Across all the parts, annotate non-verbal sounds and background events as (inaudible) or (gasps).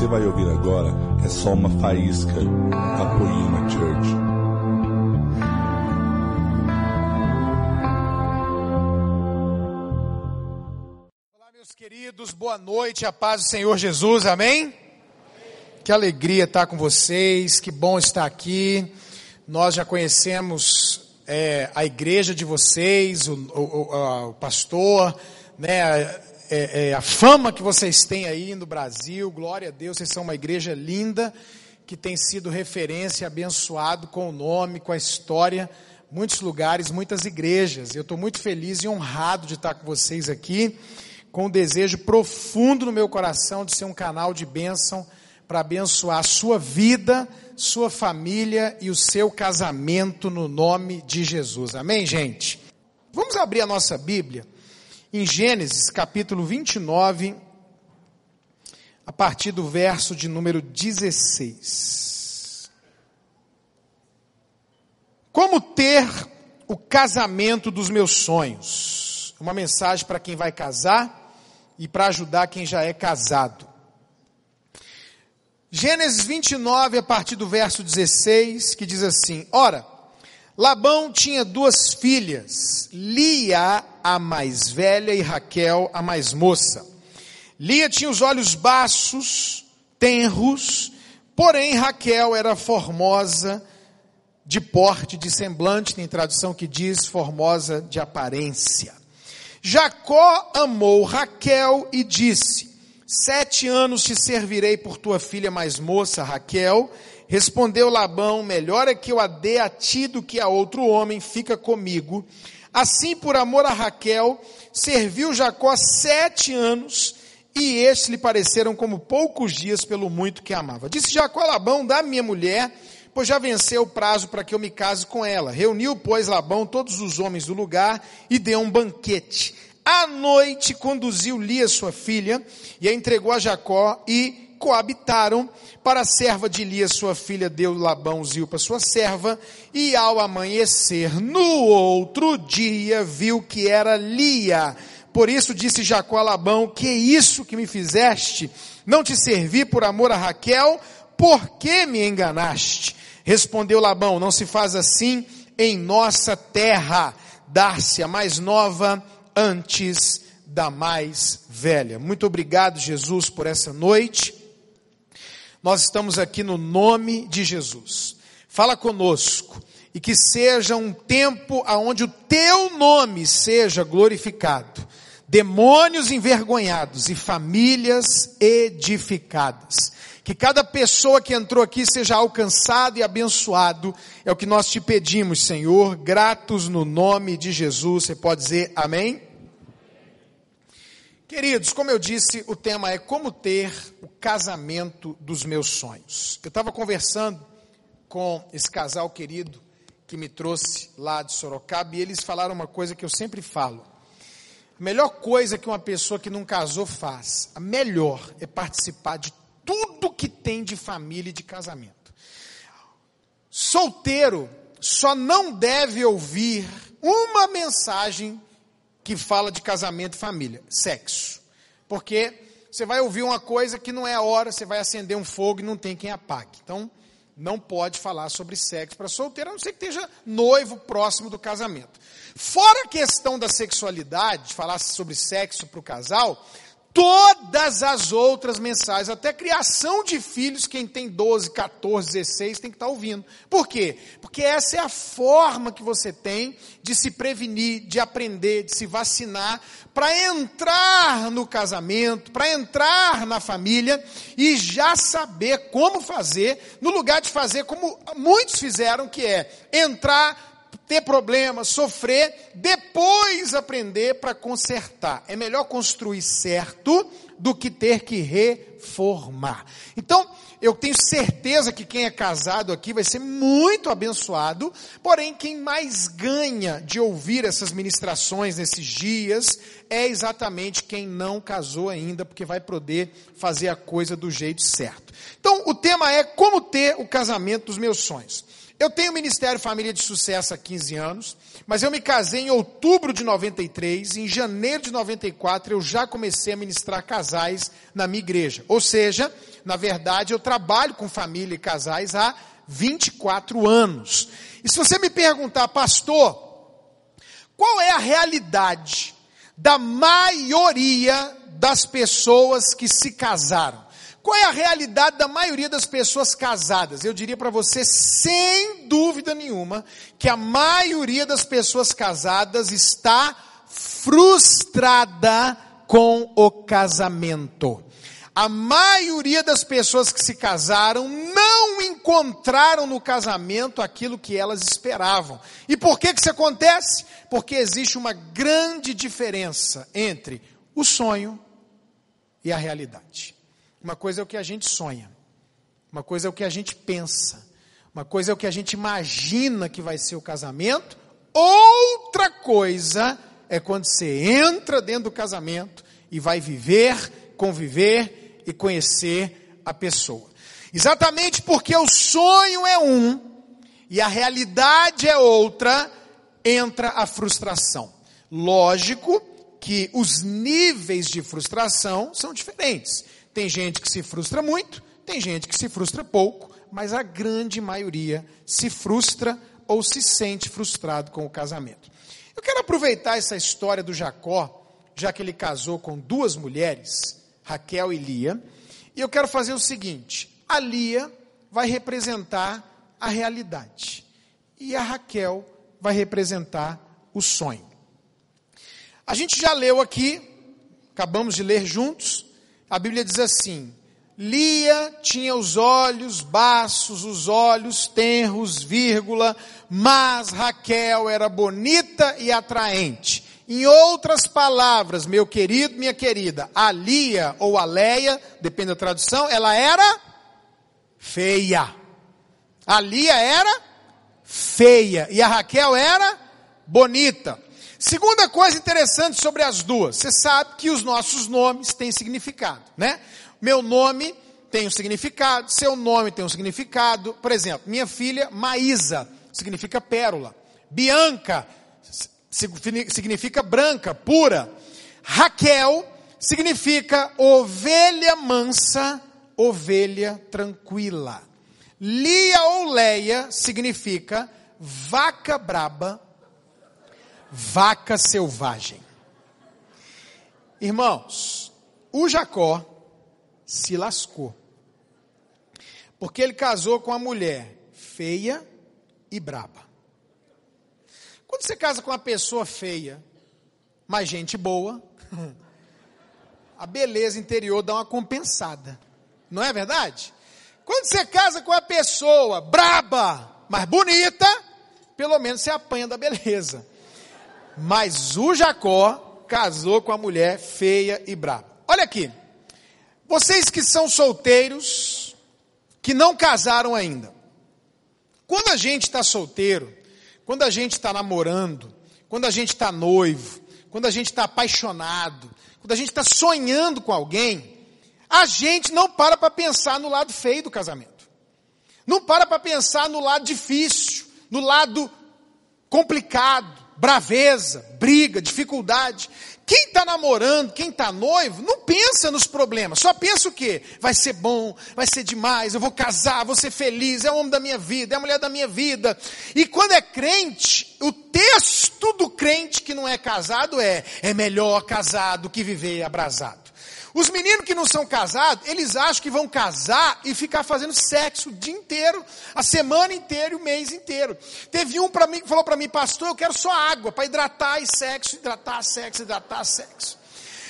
você vai ouvir agora é só uma faísca da Poema Church. Olá, meus queridos, boa noite, a paz do Senhor Jesus, amém? Que alegria estar com vocês, que bom estar aqui. Nós já conhecemos é, a igreja de vocês, o, o, o pastor, né, é, é, a fama que vocês têm aí no Brasil, glória a Deus, vocês são uma igreja linda, que tem sido referência, abençoado com o nome, com a história, muitos lugares, muitas igrejas. Eu estou muito feliz e honrado de estar com vocês aqui, com um desejo profundo no meu coração de ser um canal de bênção para abençoar a sua vida, sua família e o seu casamento no nome de Jesus. Amém, gente? Vamos abrir a nossa Bíblia em Gênesis capítulo 29, a partir do verso de número 16. Como ter o casamento dos meus sonhos? Uma mensagem para quem vai casar e para ajudar quem já é casado. Gênesis 29, a partir do verso 16, que diz assim: Ora, Labão tinha duas filhas, Lia, a mais velha, e Raquel, a mais moça. Lia tinha os olhos baços, tenros, porém Raquel era formosa de porte, de semblante, tem tradução que diz formosa de aparência. Jacó amou Raquel e disse: Sete anos te servirei por tua filha mais moça, Raquel, Respondeu Labão: Melhor é que eu a dê a ti do que a outro homem, fica comigo. Assim, por amor a Raquel, serviu Jacó sete anos, e estes lhe pareceram como poucos dias pelo muito que amava. Disse Jacó a Labão: Dá minha mulher, pois já venceu o prazo para que eu me case com ela. Reuniu, pois, Labão todos os homens do lugar e deu um banquete. À noite conduziu Lia, sua filha, e a entregou a Jacó, e coabitaram. Para a serva de Lia, sua filha, deu Labão Zilpa, sua serva, e ao amanhecer, no outro dia, viu que era Lia. Por isso disse Jacó a Labão: Que isso que me fizeste? Não te servi por amor a Raquel? Por que me enganaste? Respondeu Labão: Não se faz assim em nossa terra, dar-se a mais nova antes da mais velha. Muito obrigado, Jesus, por essa noite. Nós estamos aqui no nome de Jesus. Fala conosco e que seja um tempo aonde o teu nome seja glorificado. Demônios envergonhados e famílias edificadas. Que cada pessoa que entrou aqui seja alcançado e abençoado. É o que nós te pedimos, Senhor, gratos no nome de Jesus. Você pode dizer amém? Queridos, como eu disse, o tema é como ter o casamento dos meus sonhos. Eu estava conversando com esse casal querido que me trouxe lá de Sorocaba e eles falaram uma coisa que eu sempre falo. A melhor coisa que uma pessoa que não casou faz, a melhor é participar de tudo que tem de família e de casamento. Solteiro só não deve ouvir uma mensagem que fala de casamento e família, sexo. Porque você vai ouvir uma coisa que não é a hora, você vai acender um fogo e não tem quem apague. Então, não pode falar sobre sexo para solteiro, a não ser que esteja noivo próximo do casamento. Fora a questão da sexualidade, falar sobre sexo para o casal, todas as outras mensagens, até criação de filhos, quem tem 12, 14, 16, tem que estar ouvindo. Por quê? Porque essa é a forma que você tem de se prevenir, de aprender, de se vacinar, para entrar no casamento, para entrar na família e já saber como fazer, no lugar de fazer como muitos fizeram, que é entrar ter problemas, sofrer, depois aprender para consertar. É melhor construir certo do que ter que reformar. Então, eu tenho certeza que quem é casado aqui vai ser muito abençoado, porém, quem mais ganha de ouvir essas ministrações nesses dias é exatamente quem não casou ainda, porque vai poder fazer a coisa do jeito certo. Então, o tema é como ter o casamento dos meus sonhos. Eu tenho Ministério Família de Sucesso há 15 anos, mas eu me casei em outubro de 93, e em janeiro de 94 eu já comecei a ministrar casais na minha igreja. Ou seja, na verdade, eu trabalho com família e casais há 24 anos. E se você me perguntar, pastor, qual é a realidade da maioria das pessoas que se casaram? Qual é a realidade da maioria das pessoas casadas? Eu diria para você, sem dúvida nenhuma, que a maioria das pessoas casadas está frustrada com o casamento. A maioria das pessoas que se casaram não encontraram no casamento aquilo que elas esperavam. E por que, que isso acontece? Porque existe uma grande diferença entre o sonho e a realidade. Uma coisa é o que a gente sonha, uma coisa é o que a gente pensa, uma coisa é o que a gente imagina que vai ser o casamento, outra coisa é quando você entra dentro do casamento e vai viver, conviver e conhecer a pessoa. Exatamente porque o sonho é um e a realidade é outra, entra a frustração. Lógico que os níveis de frustração são diferentes. Tem gente que se frustra muito, tem gente que se frustra pouco, mas a grande maioria se frustra ou se sente frustrado com o casamento. Eu quero aproveitar essa história do Jacó, já que ele casou com duas mulheres, Raquel e Lia, e eu quero fazer o seguinte: a Lia vai representar a realidade e a Raquel vai representar o sonho. A gente já leu aqui, acabamos de ler juntos, a Bíblia diz assim: Lia tinha os olhos baços, os olhos tenros, vírgula, mas Raquel era bonita e atraente. Em outras palavras, meu querido, minha querida, a Lia ou a Leia, depende da tradução, ela era feia. A Lia era feia e a Raquel era bonita. Segunda coisa interessante sobre as duas, você sabe que os nossos nomes têm significado, né? Meu nome tem um significado, seu nome tem um significado. Por exemplo, minha filha Maísa significa pérola. Bianca significa branca, pura. Raquel significa ovelha mansa, ovelha tranquila. Lia ou Leia significa vaca braba, vaca selvagem. Irmãos, o Jacó se lascou. Porque ele casou com uma mulher feia e braba. Quando você casa com uma pessoa feia, mas gente boa, (laughs) a beleza interior dá uma compensada. Não é verdade? Quando você casa com uma pessoa braba, mas bonita, pelo menos você apanha da beleza. Mas o Jacó casou com a mulher feia e brava. Olha aqui. Vocês que são solteiros, que não casaram ainda. Quando a gente está solteiro, quando a gente está namorando, quando a gente está noivo, quando a gente está apaixonado, quando a gente está sonhando com alguém, a gente não para para pensar no lado feio do casamento. Não para para pensar no lado difícil, no lado complicado, braveza, briga, dificuldade. Quem está namorando, quem está noivo, não pensa nos problemas, só pensa o quê? Vai ser bom, vai ser demais, eu vou casar, vou ser feliz, é o homem da minha vida, é a mulher da minha vida. E quando é crente, o texto do crente que não é casado é: é melhor casado que viver abrasado. Os meninos que não são casados, eles acham que vão casar e ficar fazendo sexo o dia inteiro, a semana inteira e o mês inteiro. Teve um para mim falou para mim, pastor, eu quero só água para hidratar e sexo, hidratar, sexo, hidratar, sexo.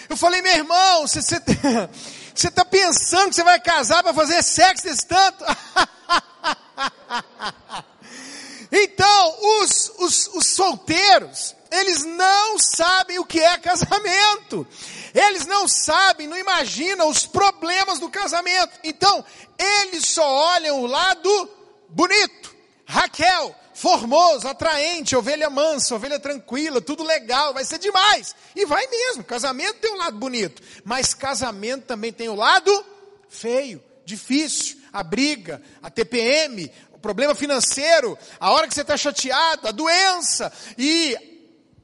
Eu falei, meu irmão, você (laughs) está pensando que você vai casar para fazer sexo desse tanto? (laughs) então, os, os, os solteiros, eles não sabem o que é casamento. Eles não sabem, não imaginam os problemas do casamento. Então, eles só olham o lado bonito. Raquel, formoso, atraente, ovelha mansa, ovelha tranquila, tudo legal, vai ser demais. E vai mesmo. Casamento tem um lado bonito, mas casamento também tem o um lado feio, difícil, a briga, a TPM, problema financeiro, a hora que você está chateado, a doença, e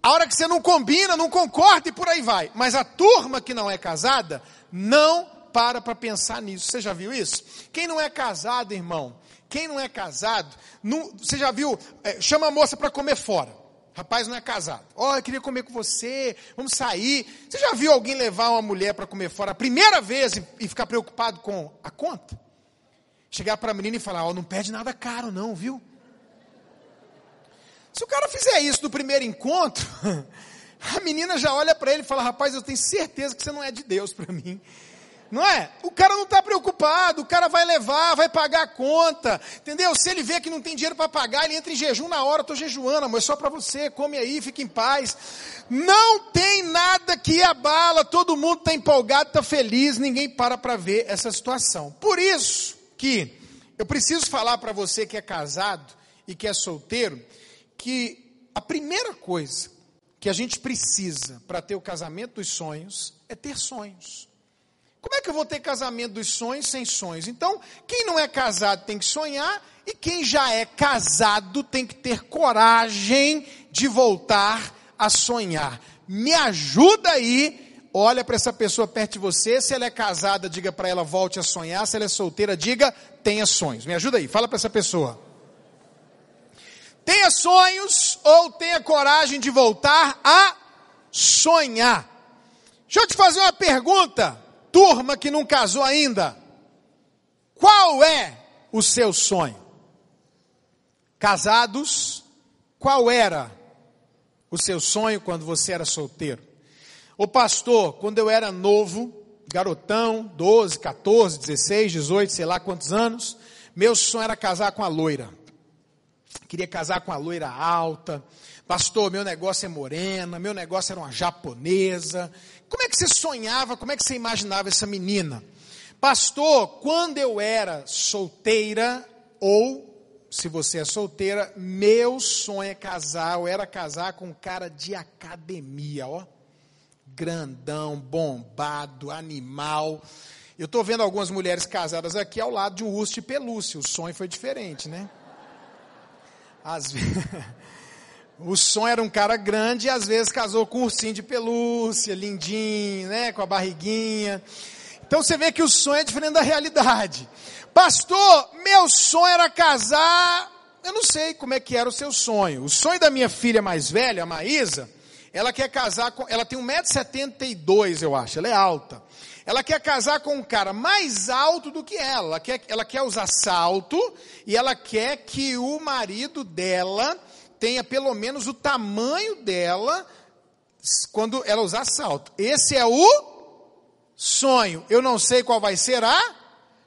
a hora que você não combina, não concorda e por aí vai. Mas a turma que não é casada não para para pensar nisso. Você já viu isso? Quem não é casado, irmão, quem não é casado, não, você já viu, é, chama a moça para comer fora. Rapaz não é casado. Ó, oh, eu queria comer com você, vamos sair. Você já viu alguém levar uma mulher para comer fora a primeira vez e, e, ficar preocupado com a conta? Chegar para a menina e falar, ó, oh, não pede nada caro não, viu? Se o cara fizer isso no primeiro encontro, (laughs) a menina já olha para ele e fala, rapaz, eu tenho certeza que você não é de Deus para mim. Não é? O cara não está preocupado, o cara vai levar, vai pagar a conta, entendeu? Se ele vê que não tem dinheiro para pagar, ele entra em jejum na hora, estou jejuando, amor, é só para você, come aí, fica em paz. Não tem nada que abala, todo mundo está empolgado, está feliz, ninguém para para ver essa situação. Por isso que eu preciso falar para você que é casado e que é solteiro, que a primeira coisa que a gente precisa para ter o casamento dos sonhos é ter sonhos. Como é que eu vou ter casamento dos sonhos sem sonhos? Então, quem não é casado tem que sonhar, e quem já é casado tem que ter coragem de voltar a sonhar. Me ajuda aí, olha para essa pessoa perto de você, se ela é casada, diga para ela volte a sonhar, se ela é solteira, diga tenha sonhos. Me ajuda aí, fala para essa pessoa. Tenha sonhos ou tenha coragem de voltar a sonhar. Deixa eu te fazer uma pergunta turma que não casou ainda, qual é o seu sonho? Casados, qual era o seu sonho quando você era solteiro? O pastor, quando eu era novo, garotão, 12, 14, 16, 18, sei lá quantos anos, meu sonho era casar com a loira. Queria casar com a loira alta. Pastor, meu negócio é morena, meu negócio era uma japonesa. Como é que você sonhava, como é que você imaginava essa menina? Pastor, quando eu era solteira, ou se você é solteira, meu sonho é casar, eu era casar com um cara de academia, ó. Grandão, bombado, animal. Eu estou vendo algumas mulheres casadas aqui ao lado de um urso de pelúcia. O sonho foi diferente, né? Vezes. (laughs) O sonho era um cara grande e às vezes casou com um ursinho de pelúcia, lindinho, né, com a barriguinha. Então você vê que o sonho é diferente da realidade. Pastor, meu sonho era casar. Eu não sei como é que era o seu sonho. O sonho da minha filha mais velha, a Maísa, ela quer casar com. Ela tem 1,72m, eu acho, ela é alta. Ela quer casar com um cara mais alto do que ela. Ela quer, ela quer usar salto e ela quer que o marido dela tenha pelo menos o tamanho dela quando ela usar salto. Esse é o sonho. Eu não sei qual vai ser a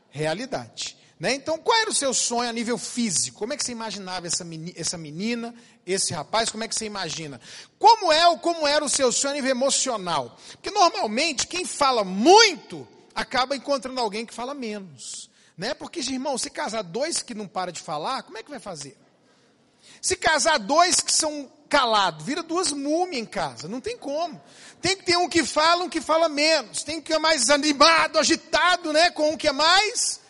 realidade. Né? Então, qual era o seu sonho a nível físico? Como é que você imaginava essa menina, essa menina, esse rapaz? Como é que você imagina? Como é ou como era o seu sonho a nível emocional? Porque normalmente quem fala muito acaba encontrando alguém que fala menos. Né? Porque, irmão, se casar dois que não para de falar, como é que vai fazer? Se casar dois que são calados, vira duas múmias em casa, não tem como. Tem que ter um que fala, um que fala menos. Tem que ser mais animado, agitado, né? Com um que é mais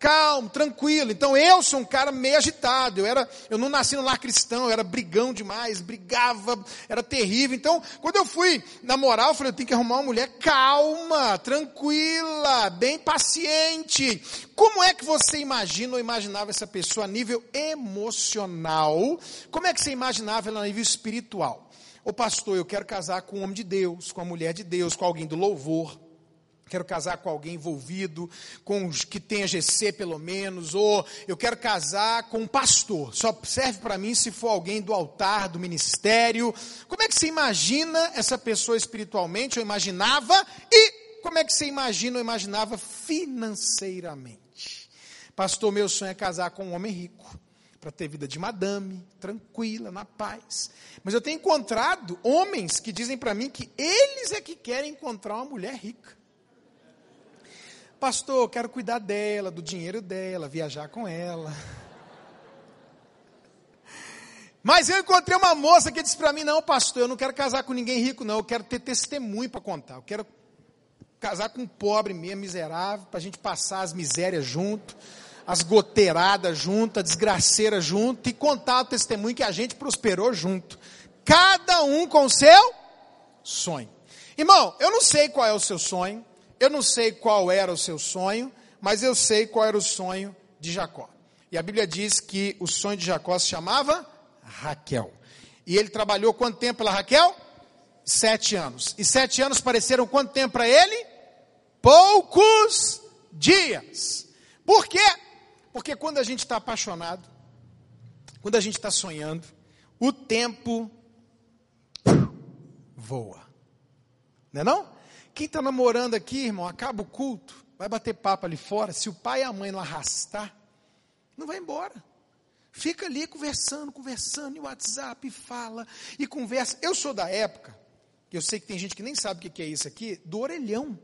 calmo, tranquilo. Então eu sou um cara meio agitado. Eu era, eu não nasci no lar cristão, eu era brigão demais, brigava, era terrível. Então, quando eu fui namorar, eu falei, eu tenho que arrumar uma mulher calma, tranquila, bem paciente. Como é que você imagina ou imaginava essa pessoa a nível emocional? Como é que você imaginava ela a nível espiritual? Ô pastor, eu quero casar com um homem de Deus, com a mulher de Deus, com alguém do louvor quero casar com alguém envolvido, com que tenha GC pelo menos, ou eu quero casar com um pastor. Só serve para mim se for alguém do altar, do ministério. Como é que você imagina essa pessoa espiritualmente? Eu imaginava e como é que você imagina ou imaginava financeiramente? Pastor, meu sonho é casar com um homem rico para ter vida de madame, tranquila, na paz. Mas eu tenho encontrado homens que dizem para mim que eles é que querem encontrar uma mulher rica. Pastor, quero cuidar dela, do dinheiro dela, viajar com ela. (laughs) Mas eu encontrei uma moça que disse para mim: Não, pastor, eu não quero casar com ninguém rico, não. Eu quero ter testemunho para contar. Eu quero casar com um pobre mesmo, miserável, para a gente passar as misérias junto, as goteiradas junto, a desgraceira junto e contar o testemunho que a gente prosperou junto. Cada um com o seu sonho. Irmão, eu não sei qual é o seu sonho, eu não sei qual era o seu sonho, mas eu sei qual era o sonho de Jacó. E a Bíblia diz que o sonho de Jacó se chamava Raquel. E ele trabalhou quanto tempo pela Raquel? Sete anos. E sete anos pareceram quanto tempo para ele? Poucos dias. Por quê? Porque quando a gente está apaixonado, quando a gente está sonhando, o tempo voa. Não é não? Quem está namorando aqui, irmão, acaba o culto, vai bater papo ali fora. Se o pai e a mãe não arrastar, não vai embora. Fica ali conversando, conversando, e o WhatsApp fala, e conversa. Eu sou da época, eu sei que tem gente que nem sabe o que é isso aqui, do orelhão.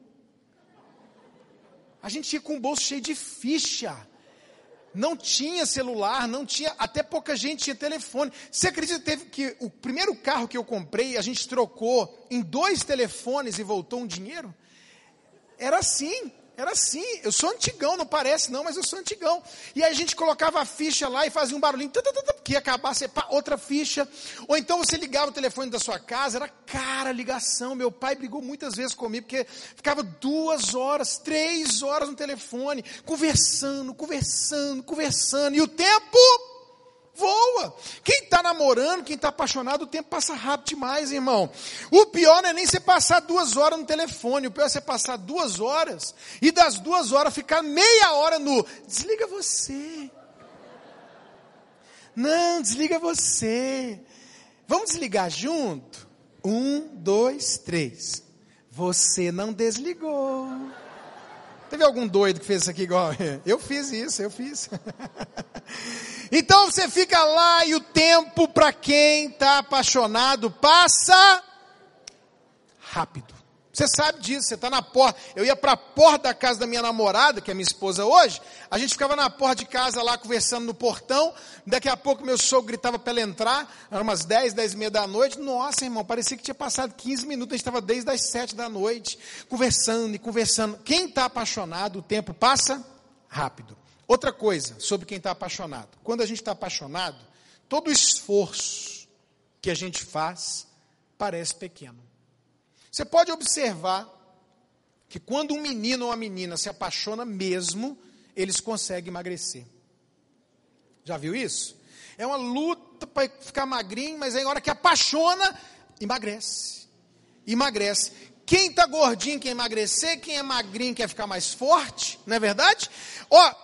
A gente ia com o bolso cheio de ficha. Não tinha celular, não tinha, até pouca gente tinha telefone. Você acredita que o primeiro carro que eu comprei, a gente trocou em dois telefones e voltou um dinheiro? Era assim. Era assim, eu sou antigão, não parece não, mas eu sou antigão. E aí a gente colocava a ficha lá e fazia um barulhinho, que ia acabar, outra ficha. Ou então você ligava o telefone da sua casa, era cara ligação. Meu pai brigou muitas vezes comigo, porque ficava duas horas, três horas no telefone, conversando, conversando, conversando. E o tempo voa. Quem está namorando, quem está apaixonado, o tempo passa rápido demais, irmão. O pior não é nem você passar duas horas no telefone, o pior é você passar duas horas e das duas horas ficar meia hora no desliga você. Não, desliga você. Vamos desligar junto? Um, dois, três. Você não desligou. Teve algum doido que fez isso aqui igual? Eu fiz isso, eu fiz. (laughs) Então você fica lá e o tempo para quem está apaixonado passa rápido. Você sabe disso, você está na porta. Eu ia para a porta da casa da minha namorada, que é minha esposa hoje. A gente ficava na porta de casa lá conversando no portão. Daqui a pouco meu sogro gritava para ela entrar. Era umas 10, 10 e meia da noite. Nossa, irmão, parecia que tinha passado 15 minutos. A gente estava desde as 7 da noite, conversando e conversando. Quem está apaixonado, o tempo passa rápido. Outra coisa sobre quem está apaixonado. Quando a gente está apaixonado, todo esforço que a gente faz parece pequeno. Você pode observar que quando um menino ou uma menina se apaixona mesmo, eles conseguem emagrecer. Já viu isso? É uma luta para ficar magrinho, mas aí na hora que apaixona, emagrece. Emagrece. Quem está gordinho quer emagrecer, quem é magrinho quer ficar mais forte, não é verdade? Ó,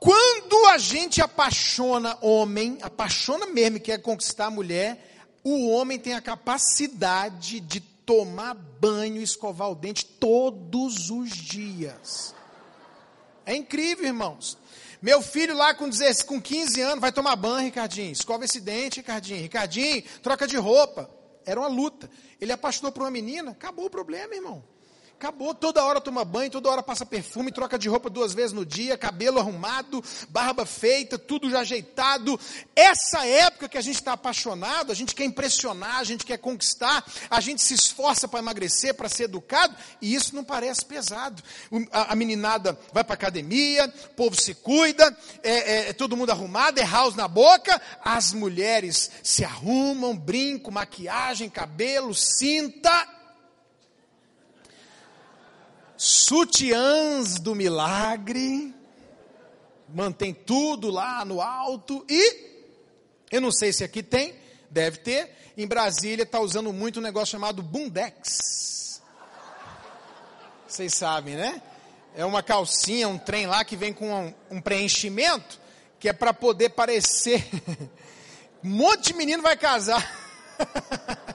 quando a gente apaixona homem, apaixona mesmo quer conquistar a mulher, o homem tem a capacidade de tomar banho escovar o dente todos os dias. É incrível, irmãos. Meu filho lá com, 16, com 15 anos vai tomar banho, Ricardinho. Escova esse dente, Ricardinho. Ricardinho, troca de roupa. Era uma luta. Ele apaixonou por uma menina, acabou o problema, irmão. Acabou, toda hora toma banho, toda hora passa perfume, troca de roupa duas vezes no dia, cabelo arrumado, barba feita, tudo já ajeitado. Essa época que a gente está apaixonado, a gente quer impressionar, a gente quer conquistar, a gente se esforça para emagrecer, para ser educado, e isso não parece pesado. A, a meninada vai para academia, o povo se cuida, é, é, é todo mundo arrumado, é house na boca, as mulheres se arrumam, brinco, maquiagem, cabelo, cinta, sutiãs do milagre, mantém tudo lá no alto e eu não sei se aqui tem, deve ter. Em Brasília está usando muito um negócio chamado bundex. Vocês sabem, né? É uma calcinha, um trem lá que vem com um, um preenchimento que é para poder parecer. (laughs) um monte de menino vai casar. (laughs)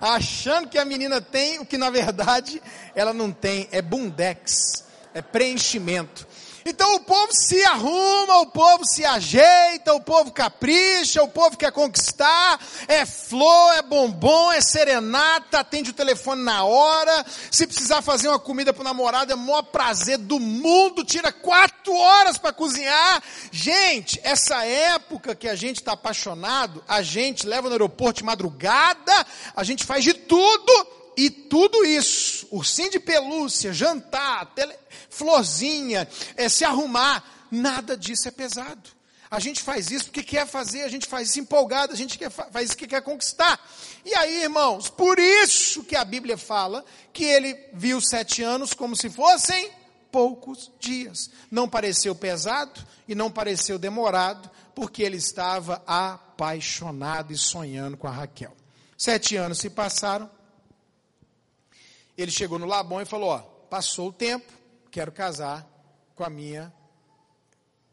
achando que a menina tem o que na verdade ela não tem, é bundex, é preenchimento. Então o povo se arruma, o povo se ajeita, o povo capricha, o povo quer conquistar, é flor, é bombom, é serenata, atende o telefone na hora, se precisar fazer uma comida para o namorado, é o maior prazer do mundo, tira quatro horas para cozinhar. Gente, essa época que a gente está apaixonado, a gente leva no aeroporto de madrugada, a gente faz de tudo, e tudo isso, ursinho de pelúcia, jantar, tele, florzinha, é, se arrumar, nada disso é pesado. A gente faz isso porque quer fazer, a gente faz isso empolgado, a gente quer, faz isso que quer conquistar. E aí, irmãos, por isso que a Bíblia fala que ele viu sete anos como se fossem poucos dias. Não pareceu pesado e não pareceu demorado, porque ele estava apaixonado e sonhando com a Raquel. Sete anos se passaram. Ele chegou no Labão e falou: Ó, passou o tempo, quero casar com a minha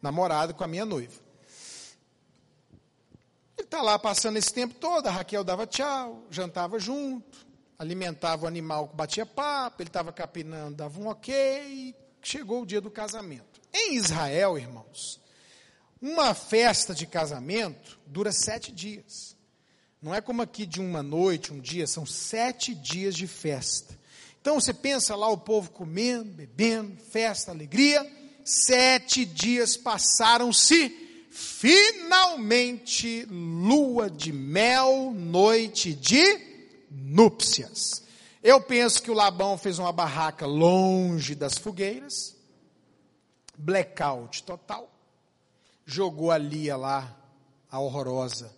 namorada, com a minha noiva. Ele está lá passando esse tempo todo, a Raquel dava tchau, jantava junto, alimentava o animal que batia papo, ele estava capinando, dava um ok, chegou o dia do casamento. Em Israel, irmãos, uma festa de casamento dura sete dias. Não é como aqui de uma noite, um dia, são sete dias de festa. Então você pensa lá o povo comendo, bebendo, festa, alegria. Sete dias passaram-se finalmente lua de mel, noite de núpcias. Eu penso que o Labão fez uma barraca longe das fogueiras, blackout total, jogou a Lia lá, a horrorosa,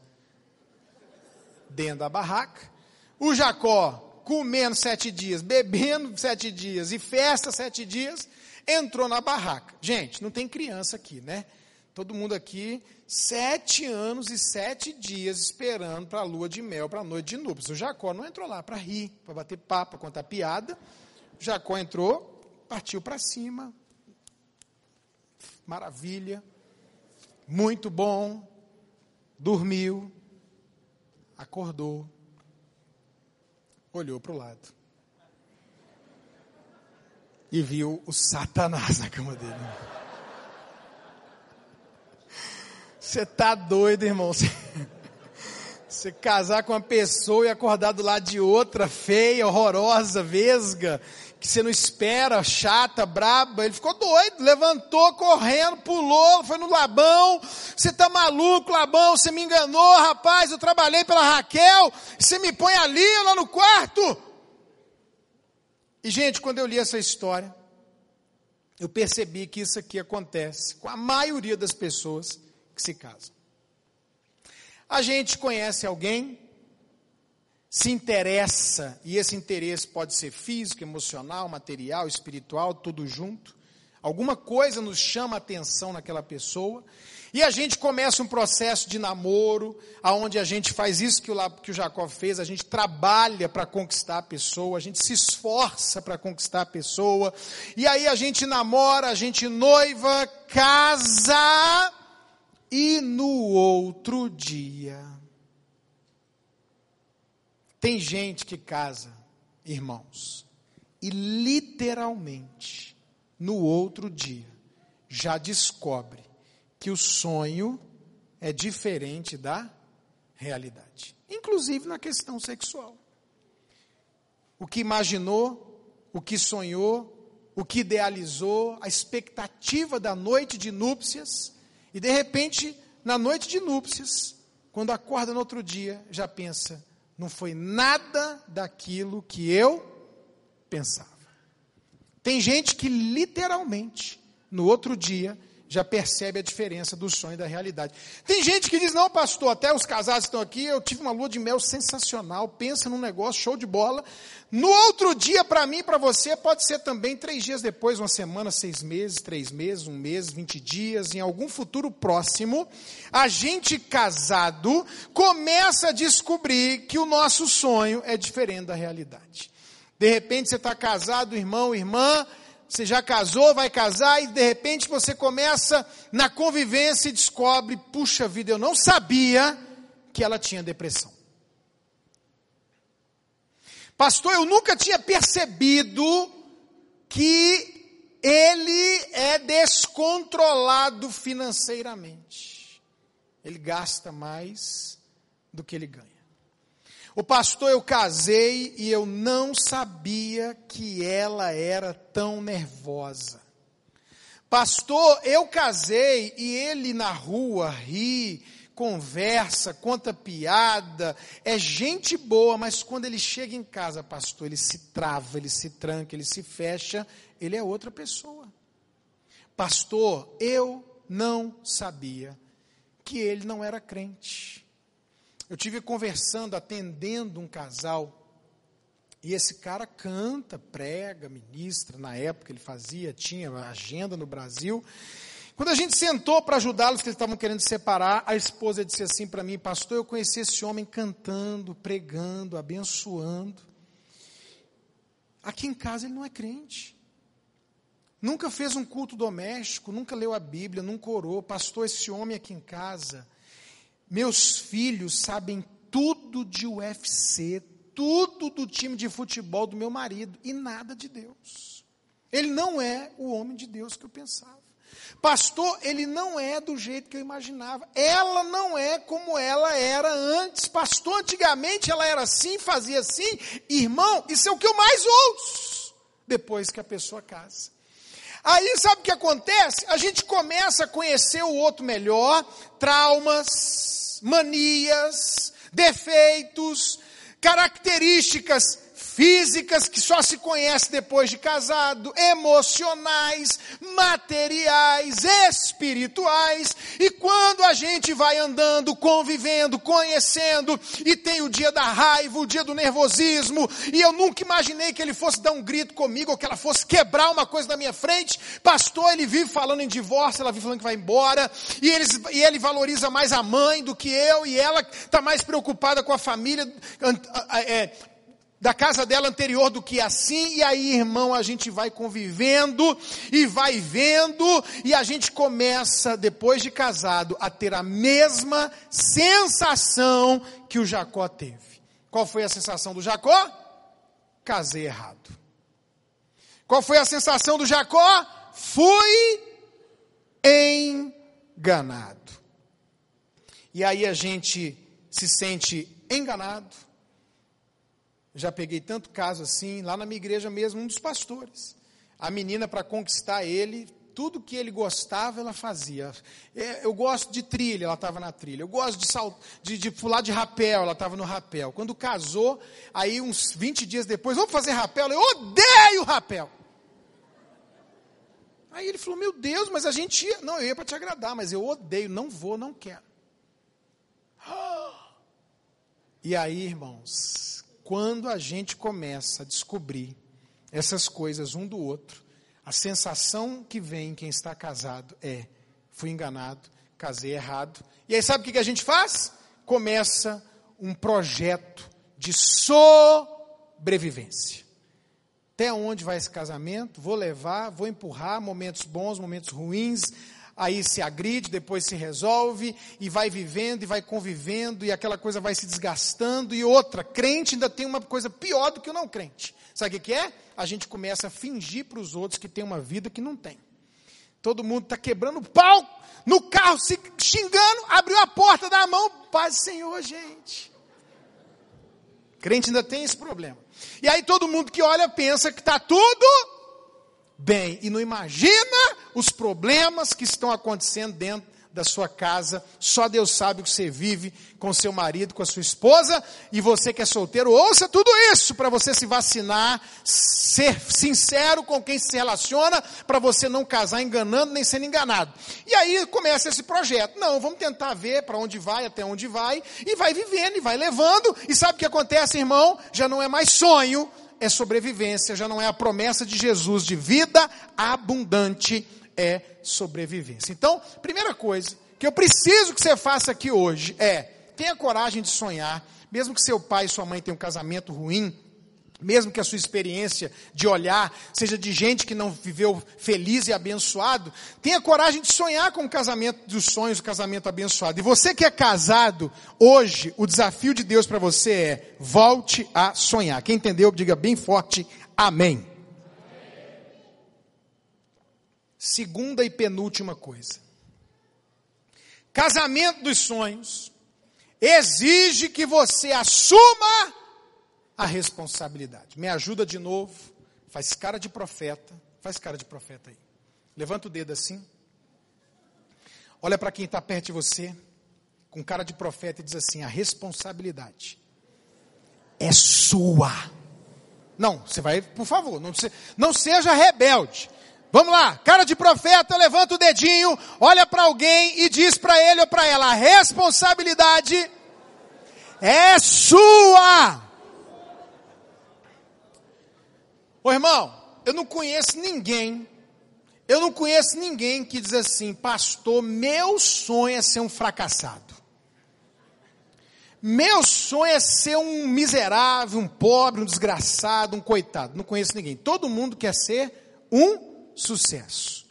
dentro da barraca. O Jacó, comendo sete dias, bebendo sete dias e festa sete dias, entrou na barraca. Gente, não tem criança aqui, né? Todo mundo aqui, sete anos e sete dias esperando para a lua de mel, para a noite de núpcias. O Jacó não entrou lá para rir, para bater papo, para contar piada. Jacó entrou, partiu para cima. Maravilha. Muito bom. Dormiu. Acordou. Olhou para o lado. E viu o Satanás na cama dele. Você tá doido, irmão. Você casar com uma pessoa e acordar do lado de outra, feia, horrorosa, vesga, que você não espera, chata, braba. Ele ficou doido, levantou correndo, pulou, foi no Labão. Você tá maluco, Labão? Você me enganou, rapaz. Eu trabalhei pela Raquel. Você me põe ali, lá no quarto. E, gente, quando eu li essa história, eu percebi que isso aqui acontece com a maioria das pessoas que se casam. A gente conhece alguém, se interessa, e esse interesse pode ser físico, emocional, material, espiritual, tudo junto. Alguma coisa nos chama a atenção naquela pessoa, e a gente começa um processo de namoro, aonde a gente faz isso que o, que o Jacó fez, a gente trabalha para conquistar a pessoa, a gente se esforça para conquistar a pessoa, e aí a gente namora, a gente noiva, casa, e no outro dia. Tem gente que casa, irmãos, e literalmente, no outro dia, já descobre que o sonho é diferente da realidade, inclusive na questão sexual. O que imaginou, o que sonhou, o que idealizou, a expectativa da noite de núpcias, e de repente, na noite de núpcias, quando acorda no outro dia, já pensa: não foi nada daquilo que eu pensava. Tem gente que literalmente, no outro dia, já percebe a diferença do sonho e da realidade. Tem gente que diz: não, pastor, até os casados estão aqui, eu tive uma lua de mel sensacional, pensa num negócio, show de bola. No outro dia, para mim para você, pode ser também três dias depois, uma semana, seis meses, três meses, um mês, vinte dias, em algum futuro próximo, a gente casado começa a descobrir que o nosso sonho é diferente da realidade. De repente você está casado, irmão, irmã, você já casou, vai casar, e de repente você começa na convivência e descobre: puxa vida, eu não sabia que ela tinha depressão. Pastor, eu nunca tinha percebido que ele é descontrolado financeiramente. Ele gasta mais do que ele ganha. O pastor, eu casei e eu não sabia que ela era tão nervosa. Pastor, eu casei e ele na rua ri, conversa, conta piada, é gente boa, mas quando ele chega em casa, pastor, ele se trava, ele se tranca, ele se fecha, ele é outra pessoa. Pastor, eu não sabia que ele não era crente. Eu tive conversando, atendendo um casal, e esse cara canta, prega, ministra. Na época ele fazia, tinha agenda no Brasil. Quando a gente sentou para ajudá-los, que eles estavam querendo se separar, a esposa disse assim para mim, pastor, eu conheci esse homem cantando, pregando, abençoando. Aqui em casa ele não é crente. Nunca fez um culto doméstico, nunca leu a Bíblia, nunca orou. Pastor, esse homem aqui em casa, meus filhos sabem tudo de UFC, tudo do time de futebol do meu marido e nada de Deus. Ele não é o homem de Deus que eu pensava. Pastor, ele não é do jeito que eu imaginava. Ela não é como ela era antes. Pastor, antigamente ela era assim, fazia assim. Irmão, isso é o que eu mais ouço depois que a pessoa casa. Aí sabe o que acontece? A gente começa a conhecer o outro melhor, traumas, manias, defeitos, características físicas que só se conhece depois de casado, emocionais, materiais, espirituais. E quando a gente vai andando, convivendo, conhecendo, e tem o dia da raiva, o dia do nervosismo, e eu nunca imaginei que ele fosse dar um grito comigo, ou que ela fosse quebrar uma coisa na minha frente. Pastor, ele vive falando em divórcio, ela vive falando que vai embora, e, eles, e ele valoriza mais a mãe do que eu, e ela está mais preocupada com a família, é, da casa dela anterior do que assim, e aí, irmão, a gente vai convivendo e vai vendo, e a gente começa, depois de casado, a ter a mesma sensação que o Jacó teve. Qual foi a sensação do Jacó? Casei errado. Qual foi a sensação do Jacó? Fui enganado. E aí a gente se sente enganado já peguei tanto caso assim, lá na minha igreja mesmo, um dos pastores. A menina, para conquistar ele, tudo que ele gostava, ela fazia. É, eu gosto de trilha, ela estava na trilha. Eu gosto de, sal, de, de pular de rapel, ela estava no rapel. Quando casou, aí uns 20 dias depois, vamos fazer rapel? Eu odeio rapel. Aí ele falou, meu Deus, mas a gente ia. Não, eu ia para te agradar, mas eu odeio, não vou, não quero. (gasps) E aí, irmãos, quando a gente começa a descobrir essas coisas um do outro, a sensação que vem em quem está casado é: fui enganado, casei errado. E aí sabe o que a gente faz? Começa um projeto de sobrevivência. Até onde vai esse casamento? Vou levar, vou empurrar momentos bons, momentos ruins, aí se agride, depois se resolve, e vai vivendo, e vai convivendo, e aquela coisa vai se desgastando. E outra, crente ainda tem uma coisa pior do que o não crente. Sabe o que é? A gente começa a fingir para os outros que tem uma vida que não tem. Todo mundo está quebrando pau no carro, se xingando, abriu a porta da mão, paz Senhor, gente. Crente ainda tem esse problema. E aí todo mundo que olha pensa que está tudo bem e não imagina os problemas que estão acontecendo dentro da sua casa. Só Deus sabe o que você vive com seu marido, com a sua esposa, e você que é solteiro, ouça tudo isso para você se vacinar, ser sincero com quem se relaciona, para você não casar enganando nem sendo enganado. E aí começa esse projeto. Não, vamos tentar ver para onde vai, até onde vai, e vai vivendo, e vai levando, e sabe o que acontece, irmão? Já não é mais sonho, é sobrevivência, já não é a promessa de Jesus de vida abundante, é sobrevivência. Então, primeira coisa que eu preciso que você faça aqui hoje é tenha coragem de sonhar, mesmo que seu pai e sua mãe tenham um casamento ruim, mesmo que a sua experiência de olhar seja de gente que não viveu feliz e abençoado, tenha coragem de sonhar com o casamento dos sonhos, o casamento abençoado. E você que é casado, hoje, o desafio de Deus para você é: volte a sonhar. Quem entendeu, diga bem forte: Amém. Segunda e penúltima coisa. Casamento dos sonhos exige que você assuma a responsabilidade. Me ajuda de novo. Faz cara de profeta. Faz cara de profeta aí. Levanta o dedo assim. Olha para quem está perto de você, com cara de profeta, e diz assim: a responsabilidade é sua. Não, você vai, por favor, não, não seja rebelde. Vamos lá, cara de profeta, levanta o dedinho, olha para alguém e diz para ele ou para ela: a responsabilidade é sua. Ô irmão, eu não conheço ninguém, eu não conheço ninguém que diz assim, pastor, meu sonho é ser um fracassado. Meu sonho é ser um miserável, um pobre, um desgraçado, um coitado. Não conheço ninguém. Todo mundo quer ser um sucesso.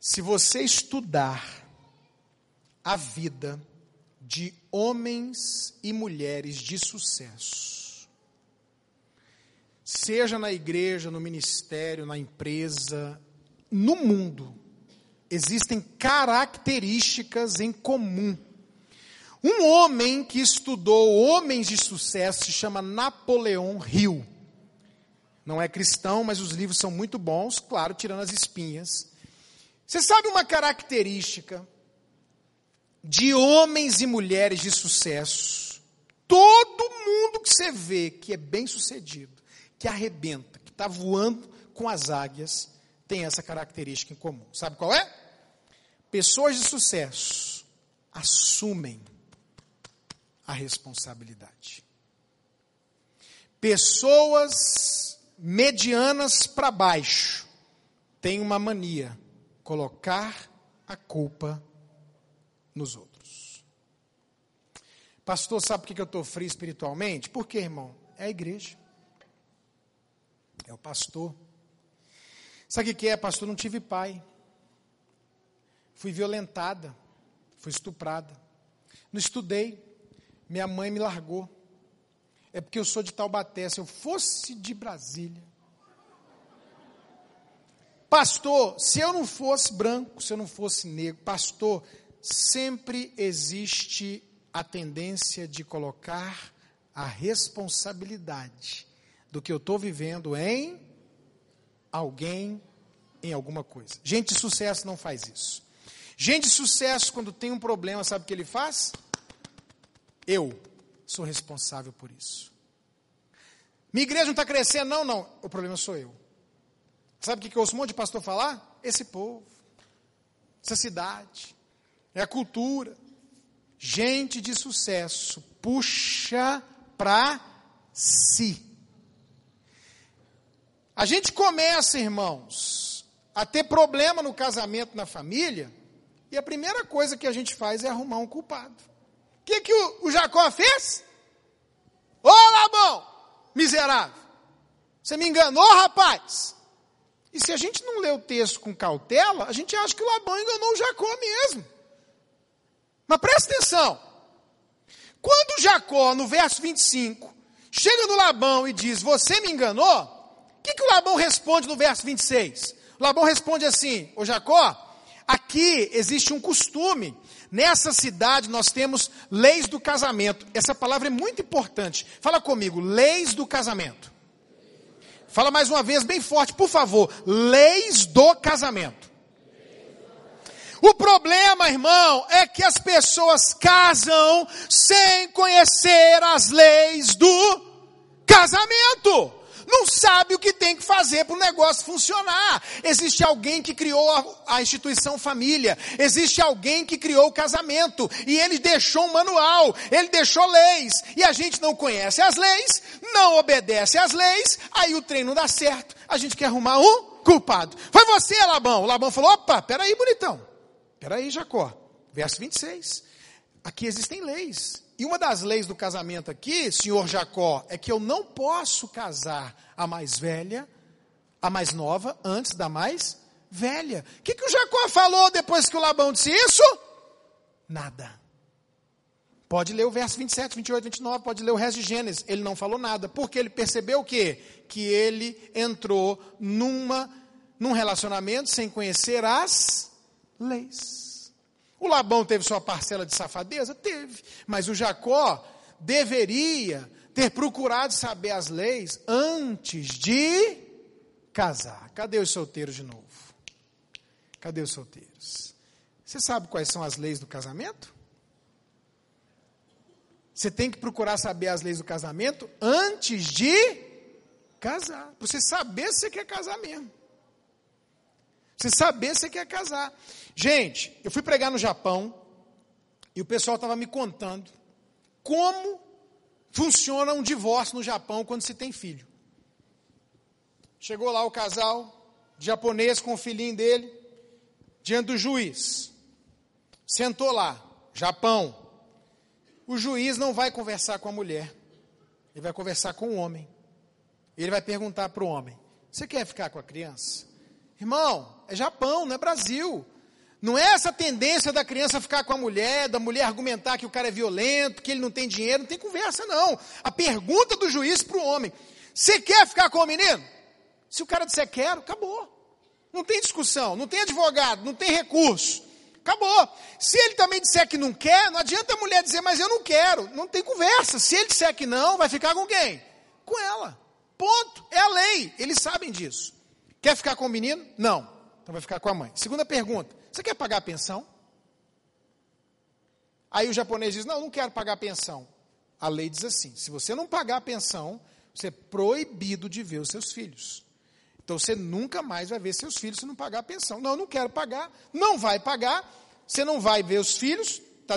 Se você estudar a vida de homens e mulheres de sucesso, seja na igreja, no ministério, na empresa, no mundo, existem características em comum. Um homem que estudou homens de sucesso se chama Napoleão Hill. Não é cristão, mas os livros são muito bons, claro, tirando as espinhas. Você sabe uma característica de homens e mulheres de sucesso? Todo mundo que você vê que é bem sucedido, que arrebenta, que está voando com as águias, tem essa característica em comum. Sabe qual é? Pessoas de sucesso assumem a responsabilidade. Pessoas medianas para baixo têm uma mania, colocar a culpa nos outros. Pastor, sabe por que eu estou frio espiritualmente? Por quê, irmão? É a igreja. É o pastor. Sabe o que é, pastor? Não tive pai. Fui violentada. Fui estuprada. Não estudei. Minha mãe me largou. É porque eu sou de Taubaté. Se eu fosse de Brasília. Pastor, se eu não fosse branco, se eu não fosse negro, pastor, sempre existe a tendência de colocar a responsabilidade do que eu estou vivendo em alguém em alguma coisa. Gente de sucesso não faz isso. Gente de sucesso, quando tem um problema, sabe o que ele faz? Eu sou responsável por isso. Minha igreja não está crescendo, não, não. O problema sou eu. Sabe o que, eu ouço um monte de pastor falar? Esse povo, essa cidade, é a cultura. Gente de sucesso puxa para si. A gente começa, irmãos, a ter problema no casamento, na família, e a primeira coisa que a gente faz é arrumar um culpado. O que, que o, o Jacó fez? Ô Labão, miserável, você me enganou, rapaz. E se a gente não lê o texto com cautela, a gente acha que o Labão enganou o Jacó mesmo. Mas presta atenção. Quando Jacó, no verso 25, chega no Labão e diz: Você me enganou, que, que o Labão responde no verso 26? O Labão responde assim: Ô Jacó, aqui existe um costume. Nessa cidade nós temos leis do casamento. Essa palavra é muito importante. Fala comigo, leis do casamento. Fala mais uma vez, bem forte, por favor. Leis do casamento. O problema, irmão, é que as pessoas casam sem conhecer as leis do casamento não sabe o que tem que fazer para o negócio funcionar. Existe alguém que criou a, instituição família, existe alguém que criou o casamento, e ele deixou um manual, ele deixou leis, e a gente não conhece as leis, não obedece às leis, aí o trem não dá certo, a gente quer arrumar um culpado. Foi você, Labão. O Labão falou: opa, peraí, bonitão, peraí, Jacó. Verso 26. Aqui existem leis. E uma das leis do casamento aqui, senhor Jacó, é que eu não posso casar a mais velha, a mais nova, antes da mais velha. O que, que o Jacó falou depois que o Labão disse isso? Nada. Pode ler o verso 27, 28, 29, pode ler o resto de Gênesis. Ele não falou nada, porque ele percebeu o quê? Que ele entrou numa, num relacionamento sem conhecer as leis. O Labão teve sua parcela de safadeza? Teve. Mas o Jacó deveria ter procurado saber as leis antes de casar. Cadê os solteiros de novo? Cadê os solteiros? Você sabe quais são as leis do casamento? Você tem que procurar saber as leis do casamento antes de casar. Para você saber se você quer casar mesmo. Você saber se você quer casar. Gente, eu fui pregar no Japão e o pessoal estava me contando como funciona um divórcio no Japão quando se tem filho. Chegou lá o casal, japonês com o filhinho dele, diante do juiz. Sentou lá, Japão. O juiz não vai conversar com a mulher, ele vai conversar com o homem. Ele vai perguntar para o homem: Você quer ficar com a criança? Irmão, é Japão, não é Brasil. Não é essa tendência da criança ficar com a mulher, da mulher argumentar que o cara é violento, que ele não tem dinheiro, não tem conversa, não. A pergunta do juiz para o homem: Você quer ficar com o menino? Se o cara disser quero, acabou. Não tem discussão, não tem advogado, não tem recurso. Acabou. Se ele também disser que não quer, não adianta a mulher dizer, mas eu não quero. Não tem conversa. Se ele disser que não, vai ficar com quem? Com ela. Ponto. É a lei. Eles sabem disso. Quer ficar com o menino? Não. Então vai ficar com a mãe. Segunda pergunta: você quer pagar a pensão? Aí o japonês diz: Não, não quero pagar a pensão. A lei diz assim: se você não pagar a pensão, você é proibido de ver os seus filhos. Então você nunca mais vai ver seus filhos se não pagar a pensão. Não, eu não quero pagar, não vai pagar, você não vai ver os filhos, está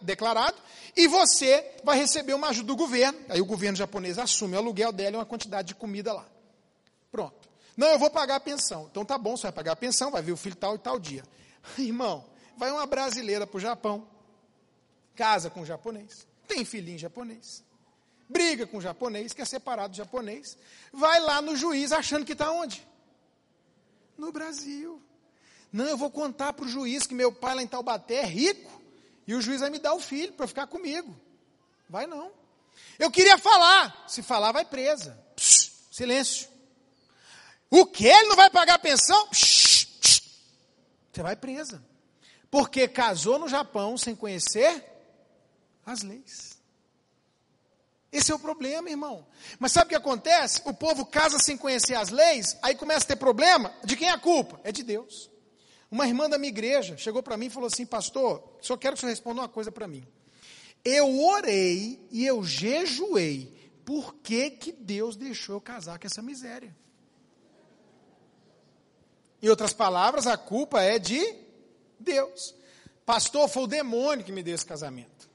declarado, e você vai receber uma ajuda do governo. Aí o governo japonês assume o aluguel dela e uma quantidade de comida lá. Pronto. Não, eu vou pagar a pensão. Então tá bom, você vai pagar a pensão, vai ver o filho tal e tal dia. (laughs) Irmão, vai uma brasileira para o Japão, casa com um japonês, tem filhinho japonês briga com o japonês, quer separar do japonês, vai lá no juiz achando que está onde? No Brasil. Não, eu vou contar para o juiz que meu pai lá em Taubaté é rico e o juiz vai me dar o filho para ficar comigo. Vai não. Eu queria falar. Se falar, vai presa. Psh, silêncio. O que? Ele não vai pagar a pensão? Psh. Você vai presa. Porque casou no Japão sem conhecer as leis. Esse é o problema, irmão. Mas sabe o que acontece? O povo casa sem conhecer as leis, aí começa a ter problema. De quem é a culpa? É de Deus. Uma irmã da minha igreja chegou para mim e falou assim: Pastor, só quero que você responda uma coisa para mim. Eu orei e eu jejuei. Por que, que Deus deixou eu casar com essa miséria? Em outras palavras, a culpa é de Deus. Pastor, foi o demônio que me deu esse casamento.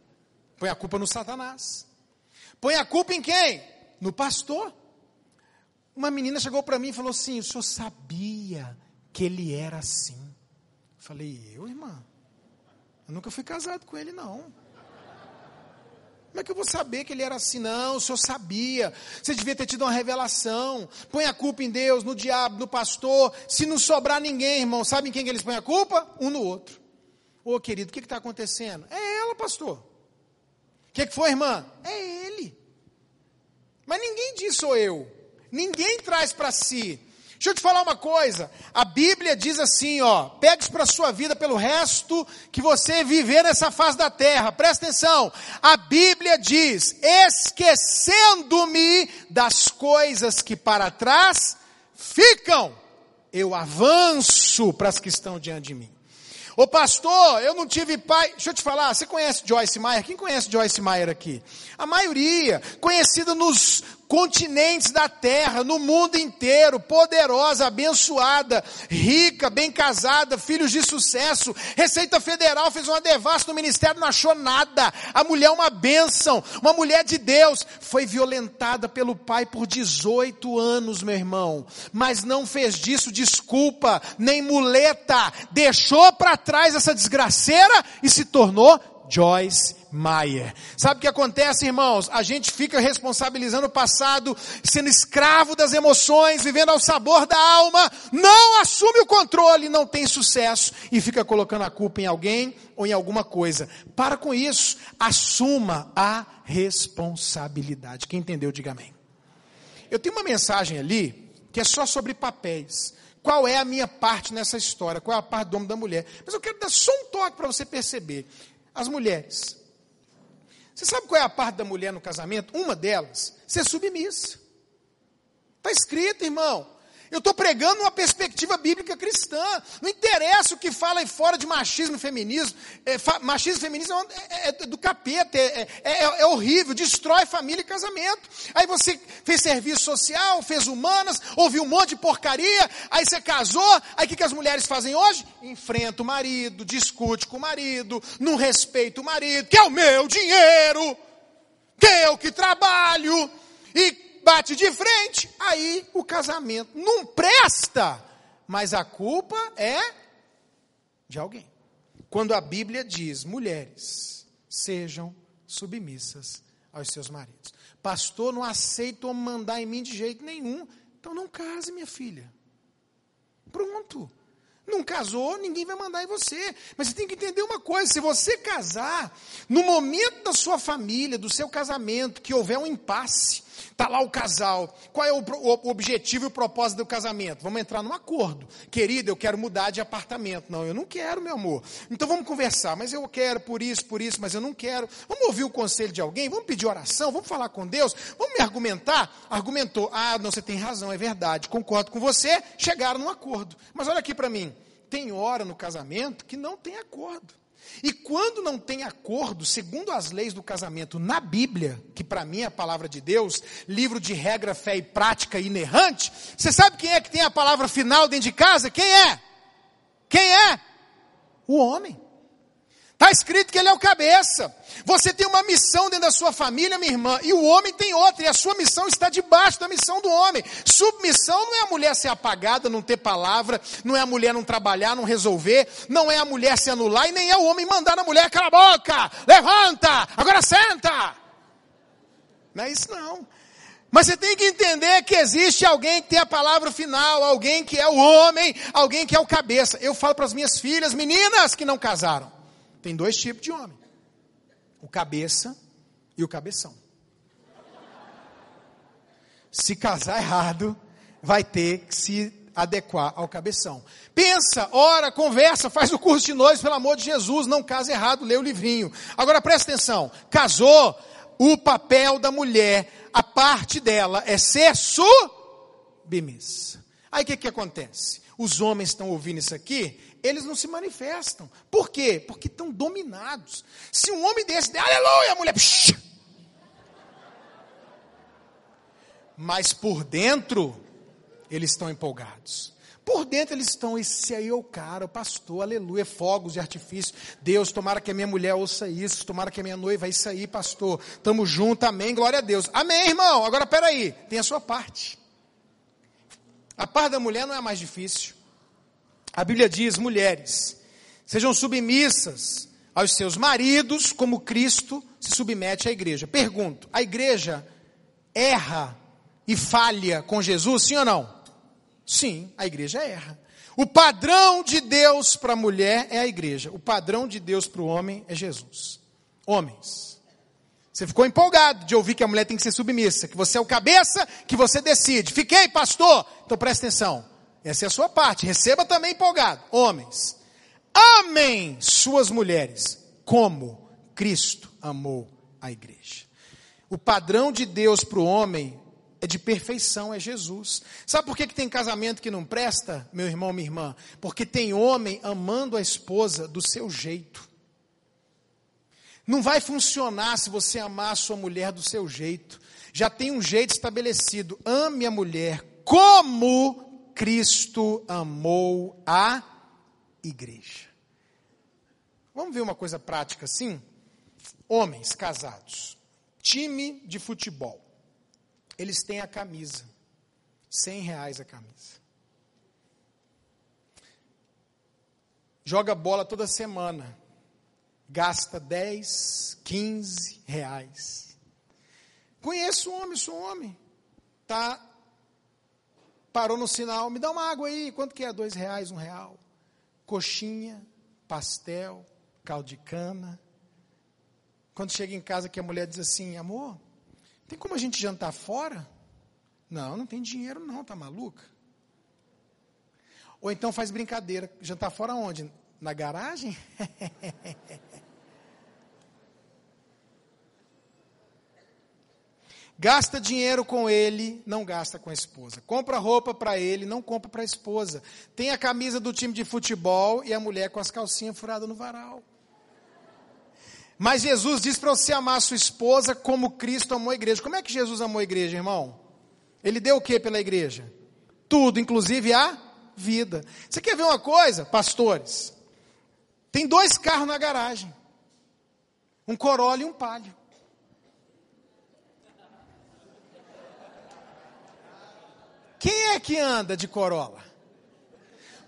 Põe a culpa no Satanás. Põe a culpa em quem? No pastor. Uma menina chegou para mim e falou assim: O senhor sabia que ele era assim? Eu falei: Eu, irmã? Eu nunca fui casado com ele, não. Como é que eu vou saber que ele era assim? Não, o senhor sabia. Você devia ter tido uma revelação. Põe a culpa em Deus, no diabo, no pastor. Se não sobrar ninguém, irmão, sabe em quem que eles põem a culpa? Um no outro. Ô querido, o que está acontecendo? É ela, pastor. O que, que foi, irmã? É ele. Mas ninguém diz sou eu. Ninguém traz para si. Deixa eu te falar uma coisa. A Bíblia diz assim, ó, pegue para a sua vida pelo resto que você viver nessa face da terra. Presta atenção. A Bíblia diz: esquecendo-me das coisas que para trás ficam, eu avanço para as que estão diante de mim. Ô pastor, eu não tive pai. Deixa eu te falar, você conhece Joyce Meyer? Quem conhece Joyce Meyer aqui? A maioria, conhecida nos continentes da terra, no mundo inteiro, poderosa, abençoada, rica, bem casada, filhos de sucesso. Receita Federal fez uma devassa no ministério, não achou nada. A mulher é uma bênção, uma mulher de Deus, foi violentada pelo pai por 18 anos, meu irmão, mas não fez disso desculpa, nem muleta, deixou para trás essa desgraceira e se tornou Joyce Meyer. Sabe o que acontece, irmãos? A gente fica responsabilizando o passado, sendo escravo das emoções, vivendo ao sabor da alma, não assume o controle, não tem sucesso e fica colocando a culpa em alguém ou em alguma coisa. Para com isso, assuma a responsabilidade. Quem entendeu, diga amém. Eu tenho uma mensagem ali que é só sobre papéis. Qual é a minha parte nessa história? Qual é a parte do homem da mulher? Mas eu quero dar só um toque para você perceber. As mulheres. Você sabe qual é a parte da mulher no casamento? Uma delas, ser submissa. Está escrito, irmão. Eu estou pregando uma perspectiva bíblica cristã. Não interessa o que fala aí fora de machismo e feminismo. É, fa, machismo e feminismo é, é, é do capeta, é, é, é, horrível, destrói família e casamento. Aí você fez serviço social, fez humanas, ouviu um monte de porcaria, aí você casou, aí o que, que as mulheres fazem hoje? Enfrenta o marido, discute com o marido, não respeita o marido, que é o meu dinheiro, que eu que trabalho, e bate de frente, aí o casamento não presta, mas a culpa é de alguém. Quando a Bíblia diz, mulheres, sejam submissas aos seus maridos. Pastor, não aceito mandar em mim de jeito nenhum. Então não case, minha filha. Pronto. Não casou, ninguém vai mandar em você. Mas você tem que entender uma coisa: se você casar, no momento da sua família, do seu casamento, que houver um impasse, está lá o casal, qual é o, o, objetivo e o propósito do casamento? Vamos entrar num acordo. Querida, eu quero mudar de apartamento. Não, eu não quero, meu amor. Então vamos conversar, mas eu quero por isso, por isso, mas eu não quero. Vamos ouvir o conselho de alguém, vamos pedir oração, vamos falar com Deus, vamos me argumentar. Argumentou, ah, não, você tem razão, é verdade, concordo com você, chegaram num acordo. Mas olha aqui para mim tem hora no casamento que não tem acordo. E quando não tem acordo, segundo as leis do casamento na Bíblia, que para mim é a palavra de Deus, livro de regra, fé e prática inerrante, você sabe quem é que tem a palavra final dentro de casa? Quem é? Quem é? O homem. Está escrito que ele é o cabeça. Você tem uma missão dentro da sua família, minha irmã, e o homem tem outra, e a sua missão está debaixo da missão do homem. Submissão não é a mulher ser apagada, não ter palavra, não é a mulher não trabalhar, não resolver, não é a mulher se anular, e nem é o homem mandar na mulher, cala a boca, levanta, agora senta. Não é isso não. Mas você tem que entender que existe alguém que tem a palavra final, alguém que é o homem, alguém que é o cabeça. Eu falo para as minhas filhas, meninas que não casaram. Tem dois tipos de homem: o cabeça e o cabeção. Se casar errado, vai ter que se adequar ao cabeção. Pensa, ora, conversa, faz o curso de nós, pelo amor de Jesus, não casa errado, lê o livrinho. Agora presta atenção: casou, o papel da mulher, a parte dela é ser submissa. Aí o que, que acontece? Os homens estão ouvindo isso aqui, eles não se manifestam. Por quê? Porque estão dominados. Se um homem desse der aleluia, a mulher. Psh, mas por dentro, eles estão empolgados. Por dentro eles estão, esse aí é o cara, o pastor, aleluia, fogos de artifício. Deus, tomara que a minha mulher ouça isso, tomara que a minha noiva, é isso aí, pastor. Estamos juntos, amém, glória a Deus. Amém, irmão. Agora peraí, tem a sua parte. A parte da mulher não é a mais difícil. A Bíblia diz: mulheres, sejam submissas aos seus maridos, como Cristo se submete à igreja. Pergunto: a igreja erra e falha com Jesus, sim ou não? Sim, a igreja erra. O padrão de Deus para a mulher é a igreja. O padrão de Deus para o homem é Jesus. Homens. Você ficou empolgado de ouvir que a mulher tem que ser submissa, que você é o cabeça, que você decide. Fiquei, pastor? Então presta atenção. Essa é a sua parte. Receba também empolgado. Homens, amem suas mulheres como Cristo amou a igreja. O padrão de Deus para o homem é de perfeição, é Jesus. Sabe por que, que tem casamento que não presta, meu irmão, minha irmã? Porque tem homem amando a esposa do seu jeito. Não vai funcionar se você amar a sua mulher do seu jeito. Já tem um jeito estabelecido. Ame a mulher como Cristo amou a igreja. Vamos ver uma coisa prática assim? Homens casados, time de futebol, eles têm a camisa, cem reais a camisa. Joga bola toda semana, gasta 10, 15 reais. Conheço um homem, sou homem, tá parou no sinal, me dá uma água aí, quanto que é? Dois reais, um real. Coxinha, pastel, caldo de cana. Quando chega em casa que a mulher diz assim, amor, tem como a gente jantar fora? Não, não tem dinheiro não, tá maluca? Ou então faz brincadeira, jantar fora onde? Na garagem? (laughs) Gasta dinheiro com ele, não gasta com a esposa. Compra roupa para ele, não compra para a esposa. Tem a camisa do time de futebol e a mulher com as calcinhas furadas no varal. Mas Jesus diz para você amar a sua esposa como Cristo amou a igreja. Como é que Jesus amou a igreja, irmão? Ele deu o que pela igreja? Tudo, inclusive a vida. Você quer ver uma coisa, pastores? Tem dois carros na garagem: um Corolla e um Palio. Quem é que anda de Corolla?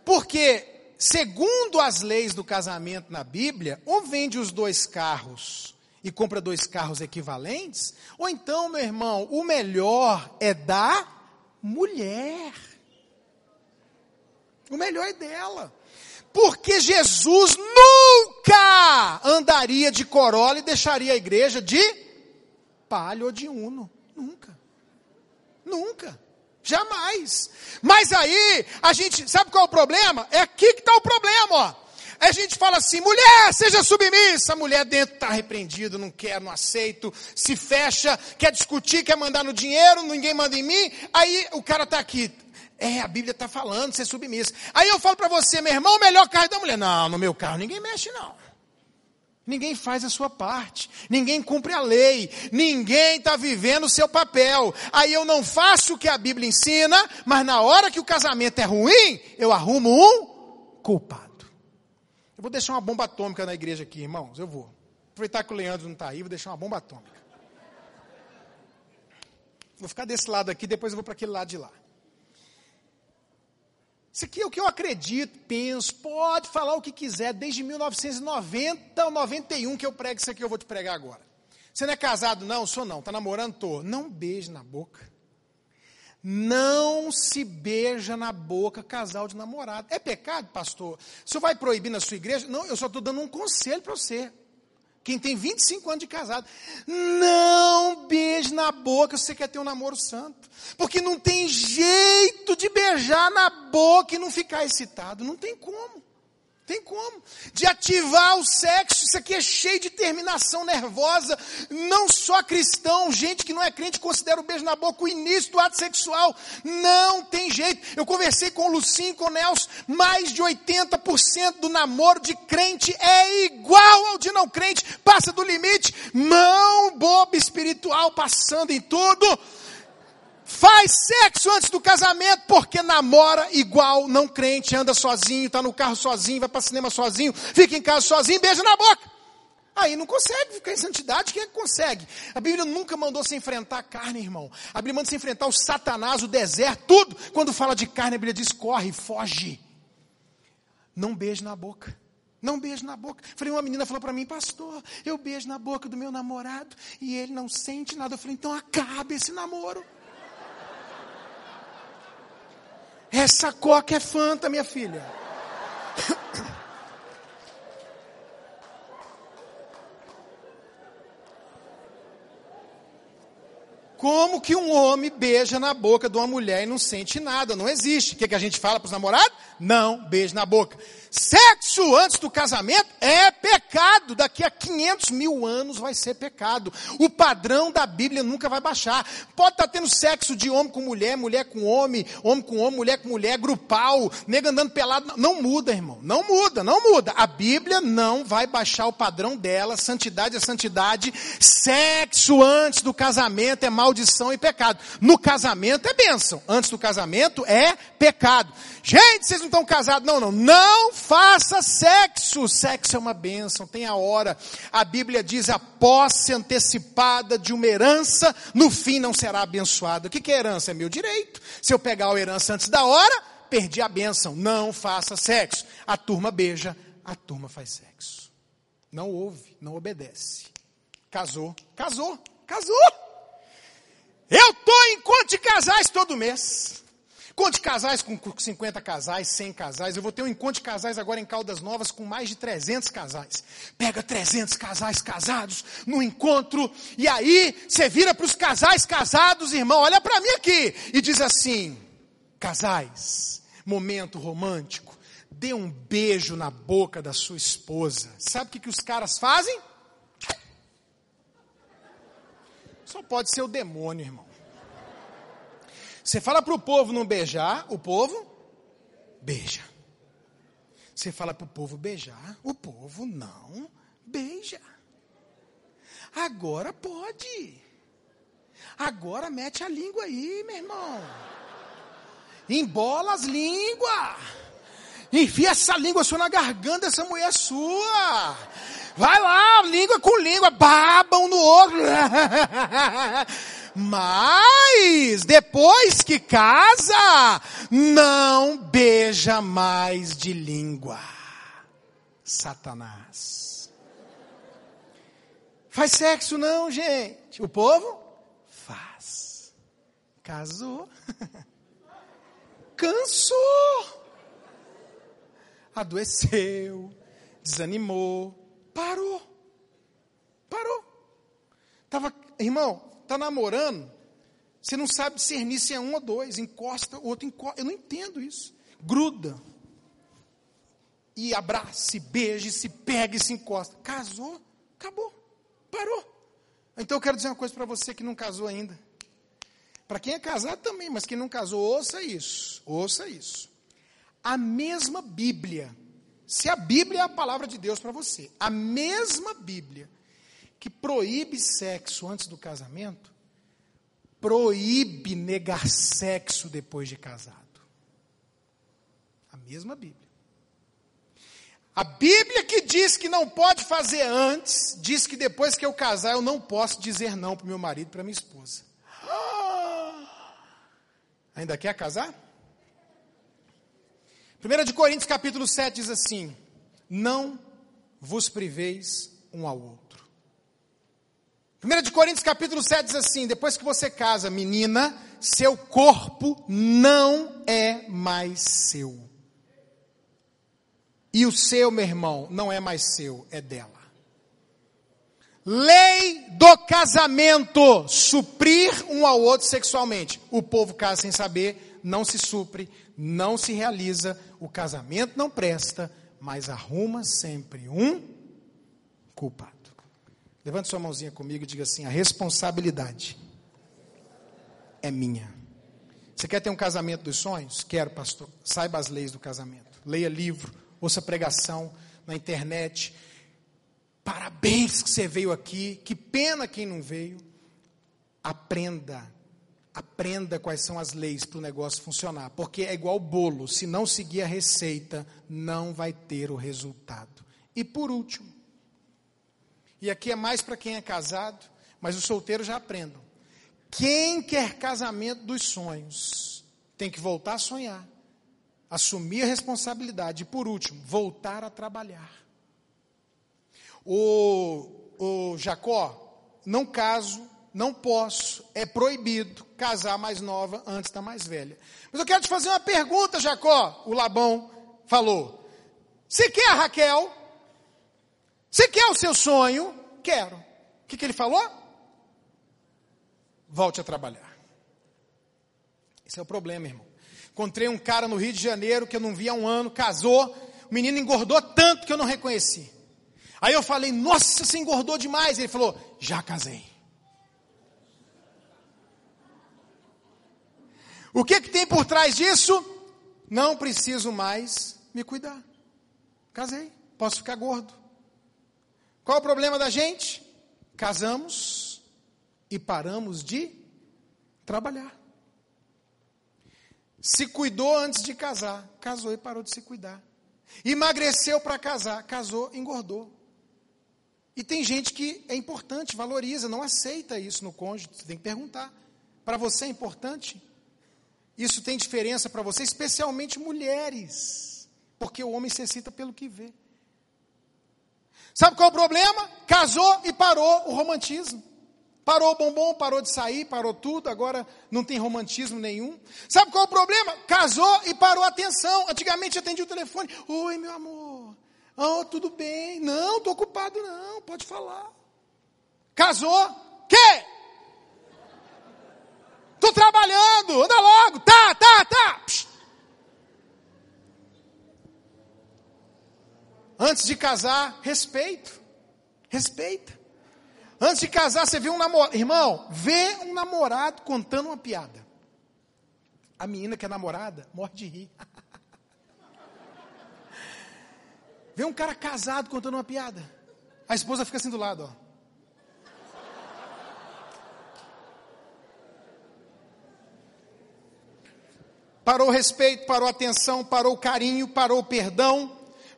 Porque, segundo as leis do casamento na Bíblia, ou vende os dois carros e compra dois carros equivalentes, ou então, meu irmão, o melhor é da mulher. O melhor é dela. Porque Jesus nunca andaria de Corolla e deixaria a igreja de palho ou de uno. Nunca. Nunca. Jamais. Mas aí, a gente, sabe qual é o problema? É aqui que está o problema, ó. A gente fala assim, mulher, seja submissa. A mulher dentro está repreendida, não quer, não aceito, se fecha, quer discutir, quer mandar no dinheiro, ninguém manda em mim. Aí o cara está aqui. É, a Bíblia está falando, ser submissa. Aí eu falo para você, meu irmão, melhor carro da mulher. Não, no meu carro ninguém mexe, não. Ninguém faz a sua parte, ninguém cumpre a lei, ninguém está vivendo o seu papel. Aí eu não faço o que a Bíblia ensina, mas na hora que o casamento é ruim, eu arrumo um culpado. Eu vou deixar uma bomba atômica na igreja aqui, irmãos, eu vou. Aproveitar que o Leandro não está aí, vou deixar uma bomba atômica. Vou ficar desse lado aqui, depois eu vou para aquele lado de lá. Isso aqui é o que eu acredito, penso, pode falar o que quiser, desde 1990 ou 91 que eu prego isso aqui, eu vou te pregar agora. Você não é casado, não? Sou não. Está namorando? Tô. Não beije na boca. Não se beija na boca casal de namorado. É pecado, pastor? Senhor vai proibir na sua igreja? Não, eu só estou dando um conselho para você. Quem tem 25 anos de casado, não beije na boca se você quer ter um namoro santo. Porque não tem jeito de beijar na boca e não ficar excitado. Não tem como. Tem como. De ativar o sexo, isso aqui é cheio de terminação nervosa. Não só cristão, gente que não é crente considera o beijo na boca o início do ato sexual. Não tem jeito. Eu conversei com o Lucinho com o Nelson. Mais de 80% do namoro de crente é igual ao de não crente. Passa do limite. Mão boba espiritual passando em tudo faz sexo antes do casamento porque namora igual não crente, anda sozinho, está no carro sozinho, vai para cinema sozinho, fica em casa sozinho, beija na boca. Aí não consegue ficar em santidade, quem é que consegue? A Bíblia nunca mandou se enfrentar a carne, irmão. A Bíblia manda se enfrentar o Satanás, o deserto, tudo. Quando fala de carne, a Bíblia diz: corre, foge. Não beije na boca. Não beijo na boca. Falei, uma menina falou para mim, pastor, eu beijo na boca do meu namorado e ele não sente nada. Eu falei, então acabe esse namoro. Essa coca é fanta, minha filha. Como que um homem beija na boca de uma mulher e não sente nada? Não existe. O que, que a gente fala para os namorados? Não, beijo na boca. Sexo antes do casamento é pecado. Daqui a 500 mil anos vai ser pecado. O padrão da Bíblia nunca vai baixar. Pode estar tá tendo sexo de homem com mulher, mulher com homem, homem com homem, mulher com mulher, grupal, nega andando pelado. Não muda, irmão. Não muda, não muda. A Bíblia não vai baixar o padrão dela. Santidade é santidade. Sexo antes do casamento é maldição e pecado. No casamento é bênção. Antes do casamento é pecado. Gente, vocês não estão casados. Não, não. Não faça sexo. Sexo é uma bênção, tem a hora. A Bíblia diz a posse antecipada de uma herança, no fim não será abençoada. O que é herança? É meu direito. Se eu pegar a herança antes da hora, perdi a bênção. Não faça sexo. A turma beija, a turma faz sexo. Não ouve, não obedece. Casou, casou, casou. Eu estou em conta de casais todo mês. Encontro de casais com 50 casais, 100 casais. Eu vou ter um encontro de casais agora em Caldas Novas com mais de 300 casais. Pega 300 casais casados no encontro e aí você vira para os casais casados, irmão, olha para mim aqui e diz assim: casais, momento romântico, dê um beijo na boca da sua esposa. Sabe o que, que os caras fazem? Só pode ser o demônio, irmão. Você fala para o povo não beijar, o povo beija. Você fala para o povo beijar, o povo não beija. Agora pode. Agora mete a língua aí, meu irmão. Embola as línguas. Enfia essa língua sua na garganta dessa mulher sua. Vai lá, língua com língua, babam no outro. (laughs) Mas, depois que casa, não beija mais de língua. Satanás. Faz sexo não, gente. O povo faz. Casou. (laughs) Cansou. Adoeceu. Desanimou. Parou. Parou. Tava, irmão, tá namorando, você não sabe discernir se é um ou dois, encosta, o outro encosta. Eu não entendo isso. Gruda. E abraça, se beija, se pega e se encosta. Casou, acabou, parou. Então eu quero dizer uma coisa para você que não casou ainda. Para quem é casado também, mas quem não casou, ouça isso. Ouça isso. A mesma Bíblia, se a Bíblia é a palavra de Deus para você, a mesma Bíblia que proíbe sexo antes do casamento, proíbe negar sexo depois de casado. A mesma Bíblia. A Bíblia que diz que não pode fazer antes, diz que depois que eu casar eu não posso dizer não para meu marido, para minha esposa. (gasps) Ainda quer casar? 1 de Coríntios capítulo 7 diz assim: Não vos priveis um ao outro. 1 de Coríntios capítulo 7 diz assim: depois que você casa, menina, seu corpo não é mais seu. E o seu, meu irmão, não é mais seu, é dela. Lei do casamento: suprir um ao outro sexualmente. O povo casa sem saber, não se supre, não se realiza, o casamento não presta, mas arruma sempre um culpado. Levante sua mãozinha comigo e diga assim: a responsabilidade é minha. Você quer ter um casamento dos sonhos? Quero, pastor. Saiba as leis do casamento. Leia livro, ouça pregação na internet. Parabéns que você veio aqui. Que pena quem não veio. Aprenda. Aprenda quais são as leis para o negócio funcionar. Porque é igual bolo. Se não seguir a receita, não vai ter o resultado. E por último, e aqui é mais para quem é casado, mas os solteiros já aprendam. Quem quer casamento dos sonhos tem que voltar a sonhar, assumir a responsabilidade e, por último, voltar a trabalhar. O, o Jacó, não caso, não posso, é proibido casar mais nova antes da mais velha. Mas eu quero te fazer uma pergunta, Jacó. O Labão falou: Você quer a Raquel? Você quer o seu sonho? Quero. O que, que ele falou? Volte a trabalhar. Esse é o problema, irmão. Encontrei um cara no Rio de Janeiro que eu não via há um ano, casou, o menino engordou tanto que eu não reconheci. Aí eu falei, nossa, você engordou demais. Ele falou, já casei. O que, que tem por trás disso? Não preciso mais me cuidar. Casei, posso ficar gordo. Qual o problema da gente? Casamos e paramos de trabalhar. Se cuidou antes de casar, casou e parou de se cuidar. Emagreceu para casar, casou, engordou. E tem gente que é importante, valoriza, não aceita isso no cônjuge. Você tem que perguntar. Para você é importante? Isso tem diferença para você, especialmente mulheres. Porque o homem se excita pelo que vê. Sabe qual é o problema? Casou e parou o romantismo. Parou o bombom, parou de sair, parou tudo, agora não tem romantismo nenhum. Sabe qual é o problema? Casou e parou a atenção. Antigamente atendia o telefone. Oi, meu amor. Oh, tudo bem. Não, estou ocupado não, pode falar. Casou? Quê? Estou trabalhando, anda logo. Tá, tá, tá. Psh. Antes de casar, respeito. Respeita. Antes de casar, você vê um namorado. Irmão, vê um namorado contando uma piada. A menina que é namorada morre de rir. (laughs) Vê um cara casado contando uma piada. A esposa fica assim do lado, ó. Parou o respeito, parou a atenção, parou o carinho, parou o perdão,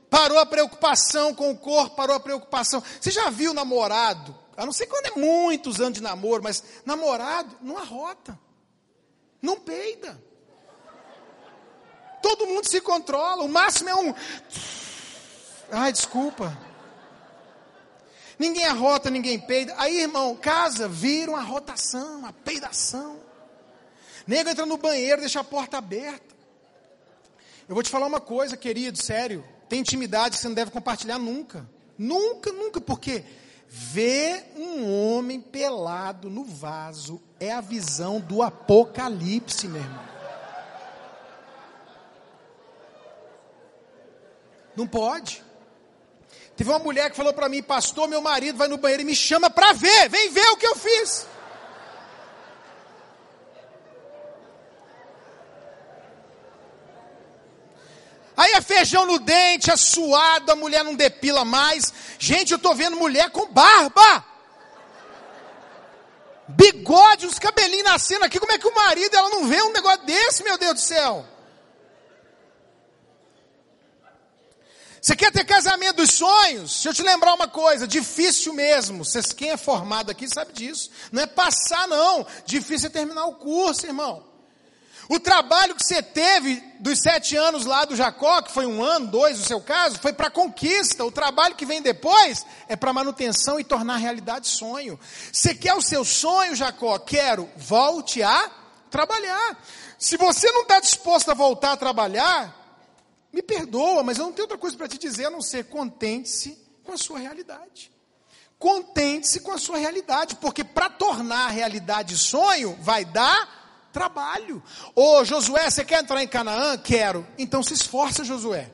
parou a preocupação com o corpo, parou a preocupação. Você já viu namorado? A não sei quando é muitos anos de namoro, mas namorado não arrota, não peida. Todo mundo se controla, o máximo é um. Ai, desculpa. Ninguém arrota, ninguém peida. Aí, irmão, casa vira uma rotação, uma peidação. Nego entra no banheiro, deixa a porta aberta. Eu vou te falar uma coisa, querido, sério. Tem intimidade que você não deve compartilhar nunca. Nunca, nunca, porque ver um homem pelado no vaso é a visão do apocalipse, meu irmão. Não pode. Teve uma mulher que falou para mim, pastor, meu marido vai no banheiro e me chama para ver, vem ver o que eu fiz. Aí é feijão no dente, é suado, a mulher não depila mais. Gente, eu estou vendo mulher com barba. Bigode, uns cabelinhos nascendo aqui. Como é que o marido ela não vê um negócio desse, meu Deus do céu? Você quer ter casamento dos sonhos? Deixa eu te lembrar uma coisa, difícil mesmo. Vocês, quem é formado aqui sabe disso. Não é passar, não. Difícil é terminar o curso, irmão. O trabalho que você teve dos sete anos lá do Jacó, que foi um ano, dois no seu caso, foi para conquista. O trabalho que vem depois é para manutenção e tornar realidade sonho. Você quer o seu sonho, Jacó? Quero. Volte a trabalhar. Se você não está disposto a voltar a trabalhar, me perdoa, mas eu não tenho outra coisa para te dizer a não ser contente-se com a sua realidade. Contente-se com a sua realidade, porque para tornar realidade sonho, vai dar trabalho. Ô Josué, você quer entrar em Canaã? Quero. Então se esforça, Josué.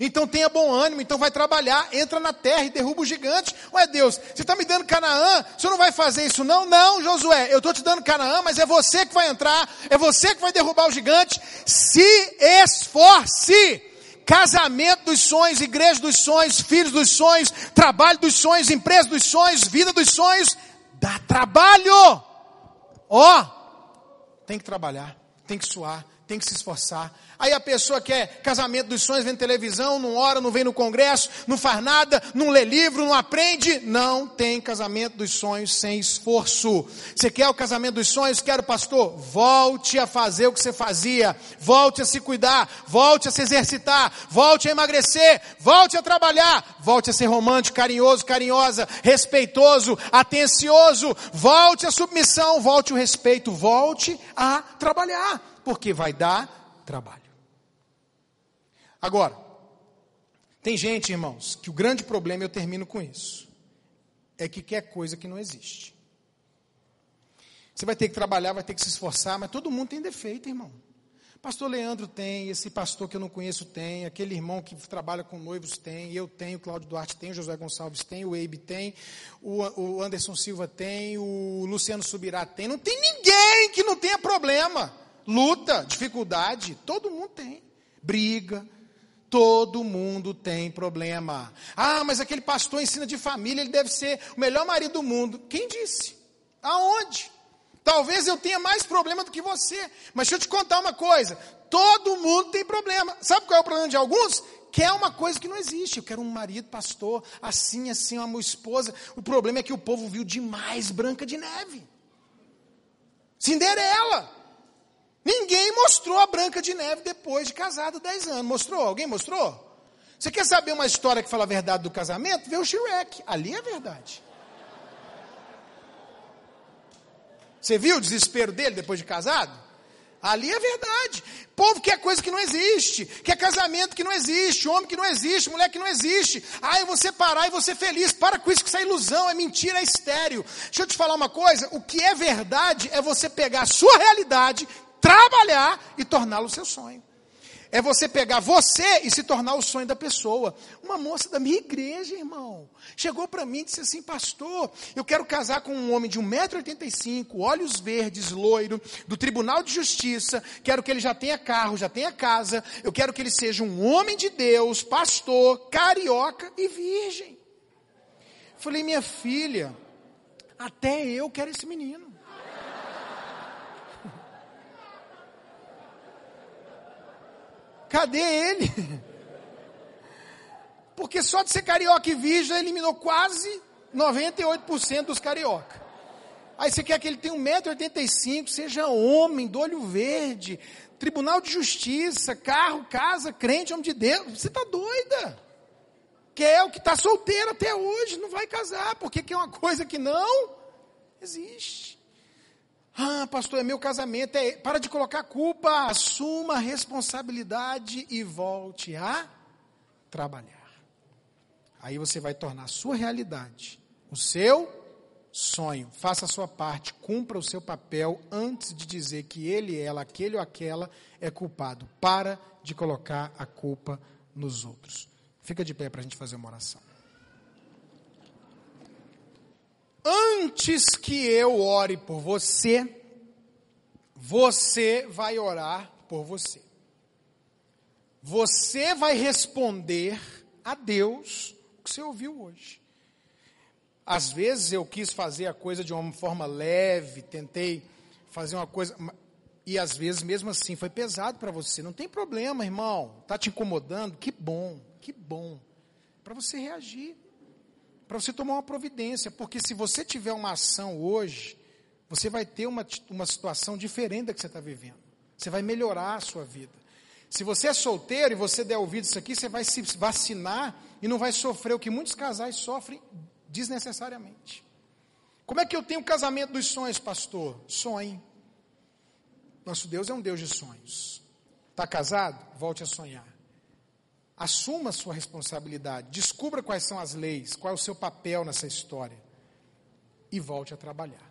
Então tenha bom ânimo, então vai trabalhar, entra na terra e derruba o gigante. Ué Deus, você está me dando Canaã, você não vai fazer isso não? Não, Josué, eu estou te dando Canaã, mas é você que vai entrar, é você que vai derrubar o gigante. Se esforce casamento dos sonhos, igreja dos sonhos, filhos dos sonhos, trabalho dos sonhos, empresa dos sonhos, vida dos sonhos, dá trabalho. Ó, oh, tem que trabalhar, tem que suar, tem que se esforçar. Aí a pessoa quer casamento dos sonhos, vendo televisão, não ora, não vem no congresso, não faz nada, não lê livro, não aprende. Não tem casamento dos sonhos sem esforço. Você quer o casamento dos sonhos? Quero, pastor. Volte a fazer o que você fazia. Volte a se cuidar. Volte a se exercitar. Volte a emagrecer. Volte a trabalhar. Volte a ser romântico, carinhoso, carinhosa, respeitoso, atencioso. Volte a submissão. Volte o respeito. Volte a trabalhar. Porque vai dar trabalho. Agora, tem gente, irmãos, que o grande problema, eu termino com isso, é que quer coisa que não existe. Você vai ter que trabalhar, vai ter que se esforçar, mas todo mundo tem defeito, irmão. Pastor Leandro tem, esse pastor que eu não conheço tem, aquele irmão que trabalha com noivos tem, eu tenho, Cláudio Duarte tem, o José Gonçalves tem, o Eibe tem, o, o Anderson Silva tem, o Luciano Subirá tem. Não tem ninguém que não tenha problema. Luta, dificuldade, todo mundo tem. Briga, Todo mundo tem problema. Ah, mas aquele pastor ensina de família, ele deve ser o melhor marido do mundo. Quem disse? Aonde? Talvez eu tenha mais problema do que você. Mas deixa eu te contar uma coisa: todo mundo tem problema. Sabe qual é o problema de alguns? Quer uma coisa que não existe. Eu quero um marido, pastor, assim, assim, uma esposa. O problema é que o povo viu demais Branca de Neve. Cinderela. Ninguém mostrou a Branca de Neve depois de casado 10 anos. Mostrou? Alguém mostrou? Você quer saber uma história que fala a verdade do casamento? Vê o Shrek. Ali é verdade. Você viu o desespero dele depois de casado? Ali é verdade. Povo quer coisa que não existe, quer casamento que não existe, homem que não existe, mulher que não existe. Ah, eu vou separar e vou ser feliz. Para com isso, que isso é ilusão, é mentira, é estéreo. Deixa eu te falar uma coisa: o que é verdade é você pegar a sua realidade, trabalhar e torná-lo seu sonho. É você pegar você e se tornar o sonho da pessoa. Uma moça da minha igreja, irmão, chegou para mim e disse assim: Pastor, eu quero casar com um homem de 1,85m, olhos verdes, loiro, do Tribunal de Justiça. Quero que ele já tenha carro, já tenha casa. Eu quero que ele seja um homem de Deus, pastor, carioca e virgem. Falei, minha filha, até eu quero esse menino. Cadê ele? (laughs) Porque só de ser carioca e virgem eliminou quase 98% dos carioca. Aí você quer que ele tenha 1,85m, seja homem, do olho verde, tribunal de justiça, carro, casa, crente, homem de Deus. Você está doida? Quer o que está solteiro até hoje, não vai casar, porque quer uma coisa que não existe. Ah, pastor, é meu casamento. É... Para de colocar culpa, assuma a responsabilidade e volte a trabalhar. Aí você vai tornar a sua realidade, o seu sonho. Faça a sua parte, cumpra o seu papel antes de dizer que ele, ela, aquele ou aquela é culpado. Para de colocar a culpa nos outros. Fica de pé para a gente fazer uma oração. Antes que eu ore por você, você vai orar por você. Você vai responder a Deus o que você ouviu hoje. Às vezes eu quis fazer a coisa de uma forma leve, tentei fazer uma coisa, e às vezes mesmo assim foi pesado para você. Não tem problema, irmão. Está te incomodando? Que bom, que bom. Para você reagir para você tomar uma providência, porque se você tiver uma ação hoje, você vai ter uma, uma situação diferente da que você está vivendo. Você vai melhorar a sua vida. Se você é solteiro e você der ouvido isso aqui, você vai se vacinar e não vai sofrer o que muitos casais sofrem desnecessariamente. Como é que eu tenho o casamento dos sonhos, pastor? Sonhe. Nosso Deus é um Deus de sonhos. Está casado? Volte a sonhar. Assuma a sua responsabilidade. Descubra quais são as leis, qual é o seu papel nessa história. E volte a trabalhar.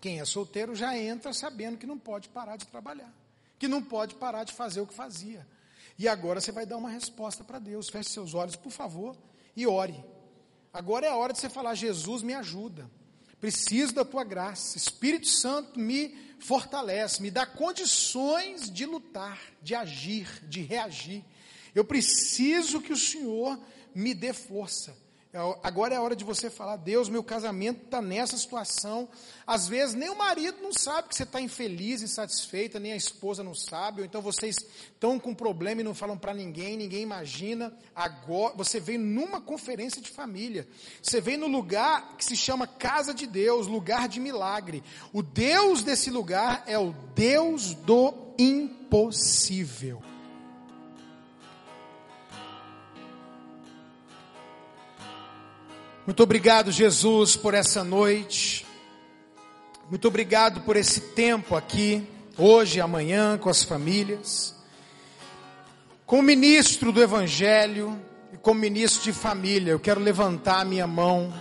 Quem é solteiro já entra sabendo que não pode parar de trabalhar. Que não pode parar de fazer o que fazia. E agora você vai dar uma resposta para Deus. Feche seus olhos, por favor, e ore. Agora é a hora de você falar: Jesus, me ajuda. Preciso da tua graça. Espírito Santo me fortalece, me dá condições de lutar, de agir, de reagir. Eu preciso que o Senhor me dê força. É agora é a hora de você falar, Deus, meu casamento está nessa situação. Às vezes nem o marido não sabe que você está infeliz, insatisfeita, nem a esposa não sabe, ou então vocês estão com problema e não falam para ninguém, ninguém imagina. Agora você veio numa conferência de família, você veio no lugar que se chama casa de Deus, lugar de milagre. O Deus desse lugar é o Deus do impossível. Muito obrigado, Jesus, por essa noite. Muito obrigado por esse tempo aqui, hoje e amanhã, com as famílias. Como ministro do Evangelho e como ministro de família, eu quero levantar a minha mão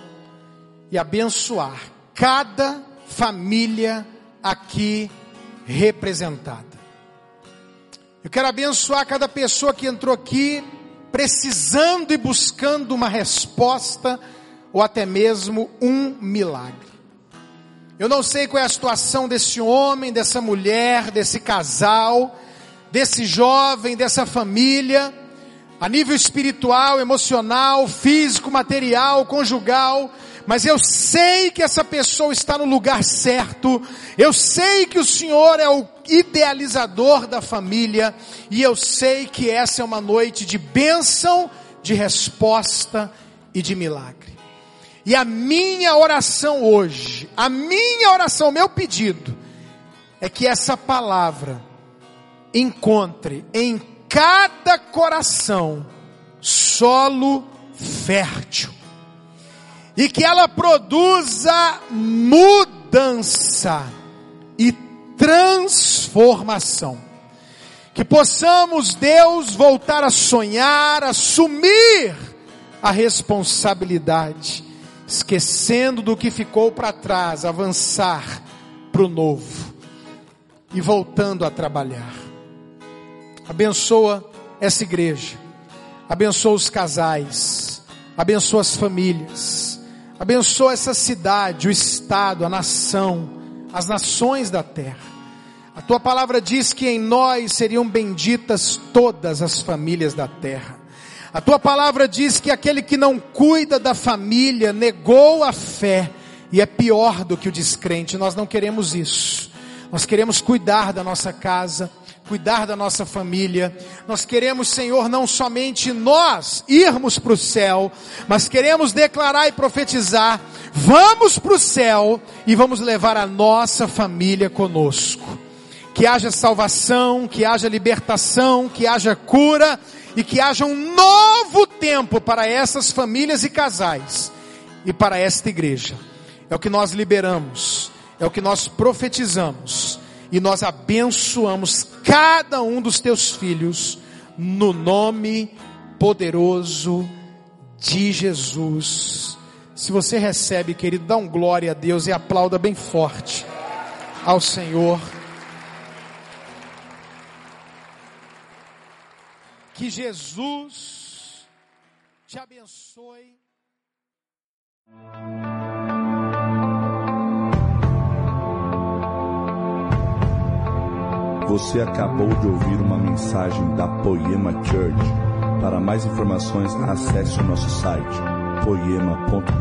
e abençoar cada família aqui representada. Eu quero abençoar cada pessoa que entrou aqui precisando e buscando uma resposta ou até mesmo um milagre. Eu não sei qual é a situação desse homem, dessa mulher, desse casal, desse jovem, dessa família, a nível espiritual, emocional, físico, material, conjugal, mas eu sei que essa pessoa está no lugar certo, eu sei que o Senhor é o idealizador da família, e eu sei que essa é uma noite de bênção, de resposta e de milagre. E a minha oração hoje, a minha oração, meu pedido, é que essa palavra encontre em cada coração solo fértil e que ela produza mudança e transformação. Que possamos, Deus, voltar a sonhar, assumir a responsabilidade esquecendo do que ficou para trás, avançar para o novo e voltando a trabalhar. Abençoa essa igreja. Abençoa os casais. Abençoa as famílias. Abençoa essa cidade, o estado, a nação, as nações da terra. A tua palavra diz que em nós seriam benditas todas as famílias da terra. A tua palavra diz que aquele que não cuida da família negou a fé e é pior do que o descrente. Nós não queremos isso. Nós queremos cuidar da nossa casa, cuidar da nossa família. Nós queremos, Senhor, não somente nós irmos para o céu, mas queremos declarar e profetizar: vamos para o céu e vamos levar a nossa família conosco. Que haja salvação, que haja libertação, que haja cura e que haja um novo tempo para essas famílias e casais e para esta igreja. É o que nós liberamos, é o que nós profetizamos e nós abençoamos cada um dos teus filhos no nome poderoso de Jesus. Se você recebe, querido, dá um glória a Deus e aplauda bem forte ao Senhor. Que Jesus te abençoe. Você acabou de ouvir uma mensagem da Poema Church. Para mais informações, acesse o nosso site poema.com.br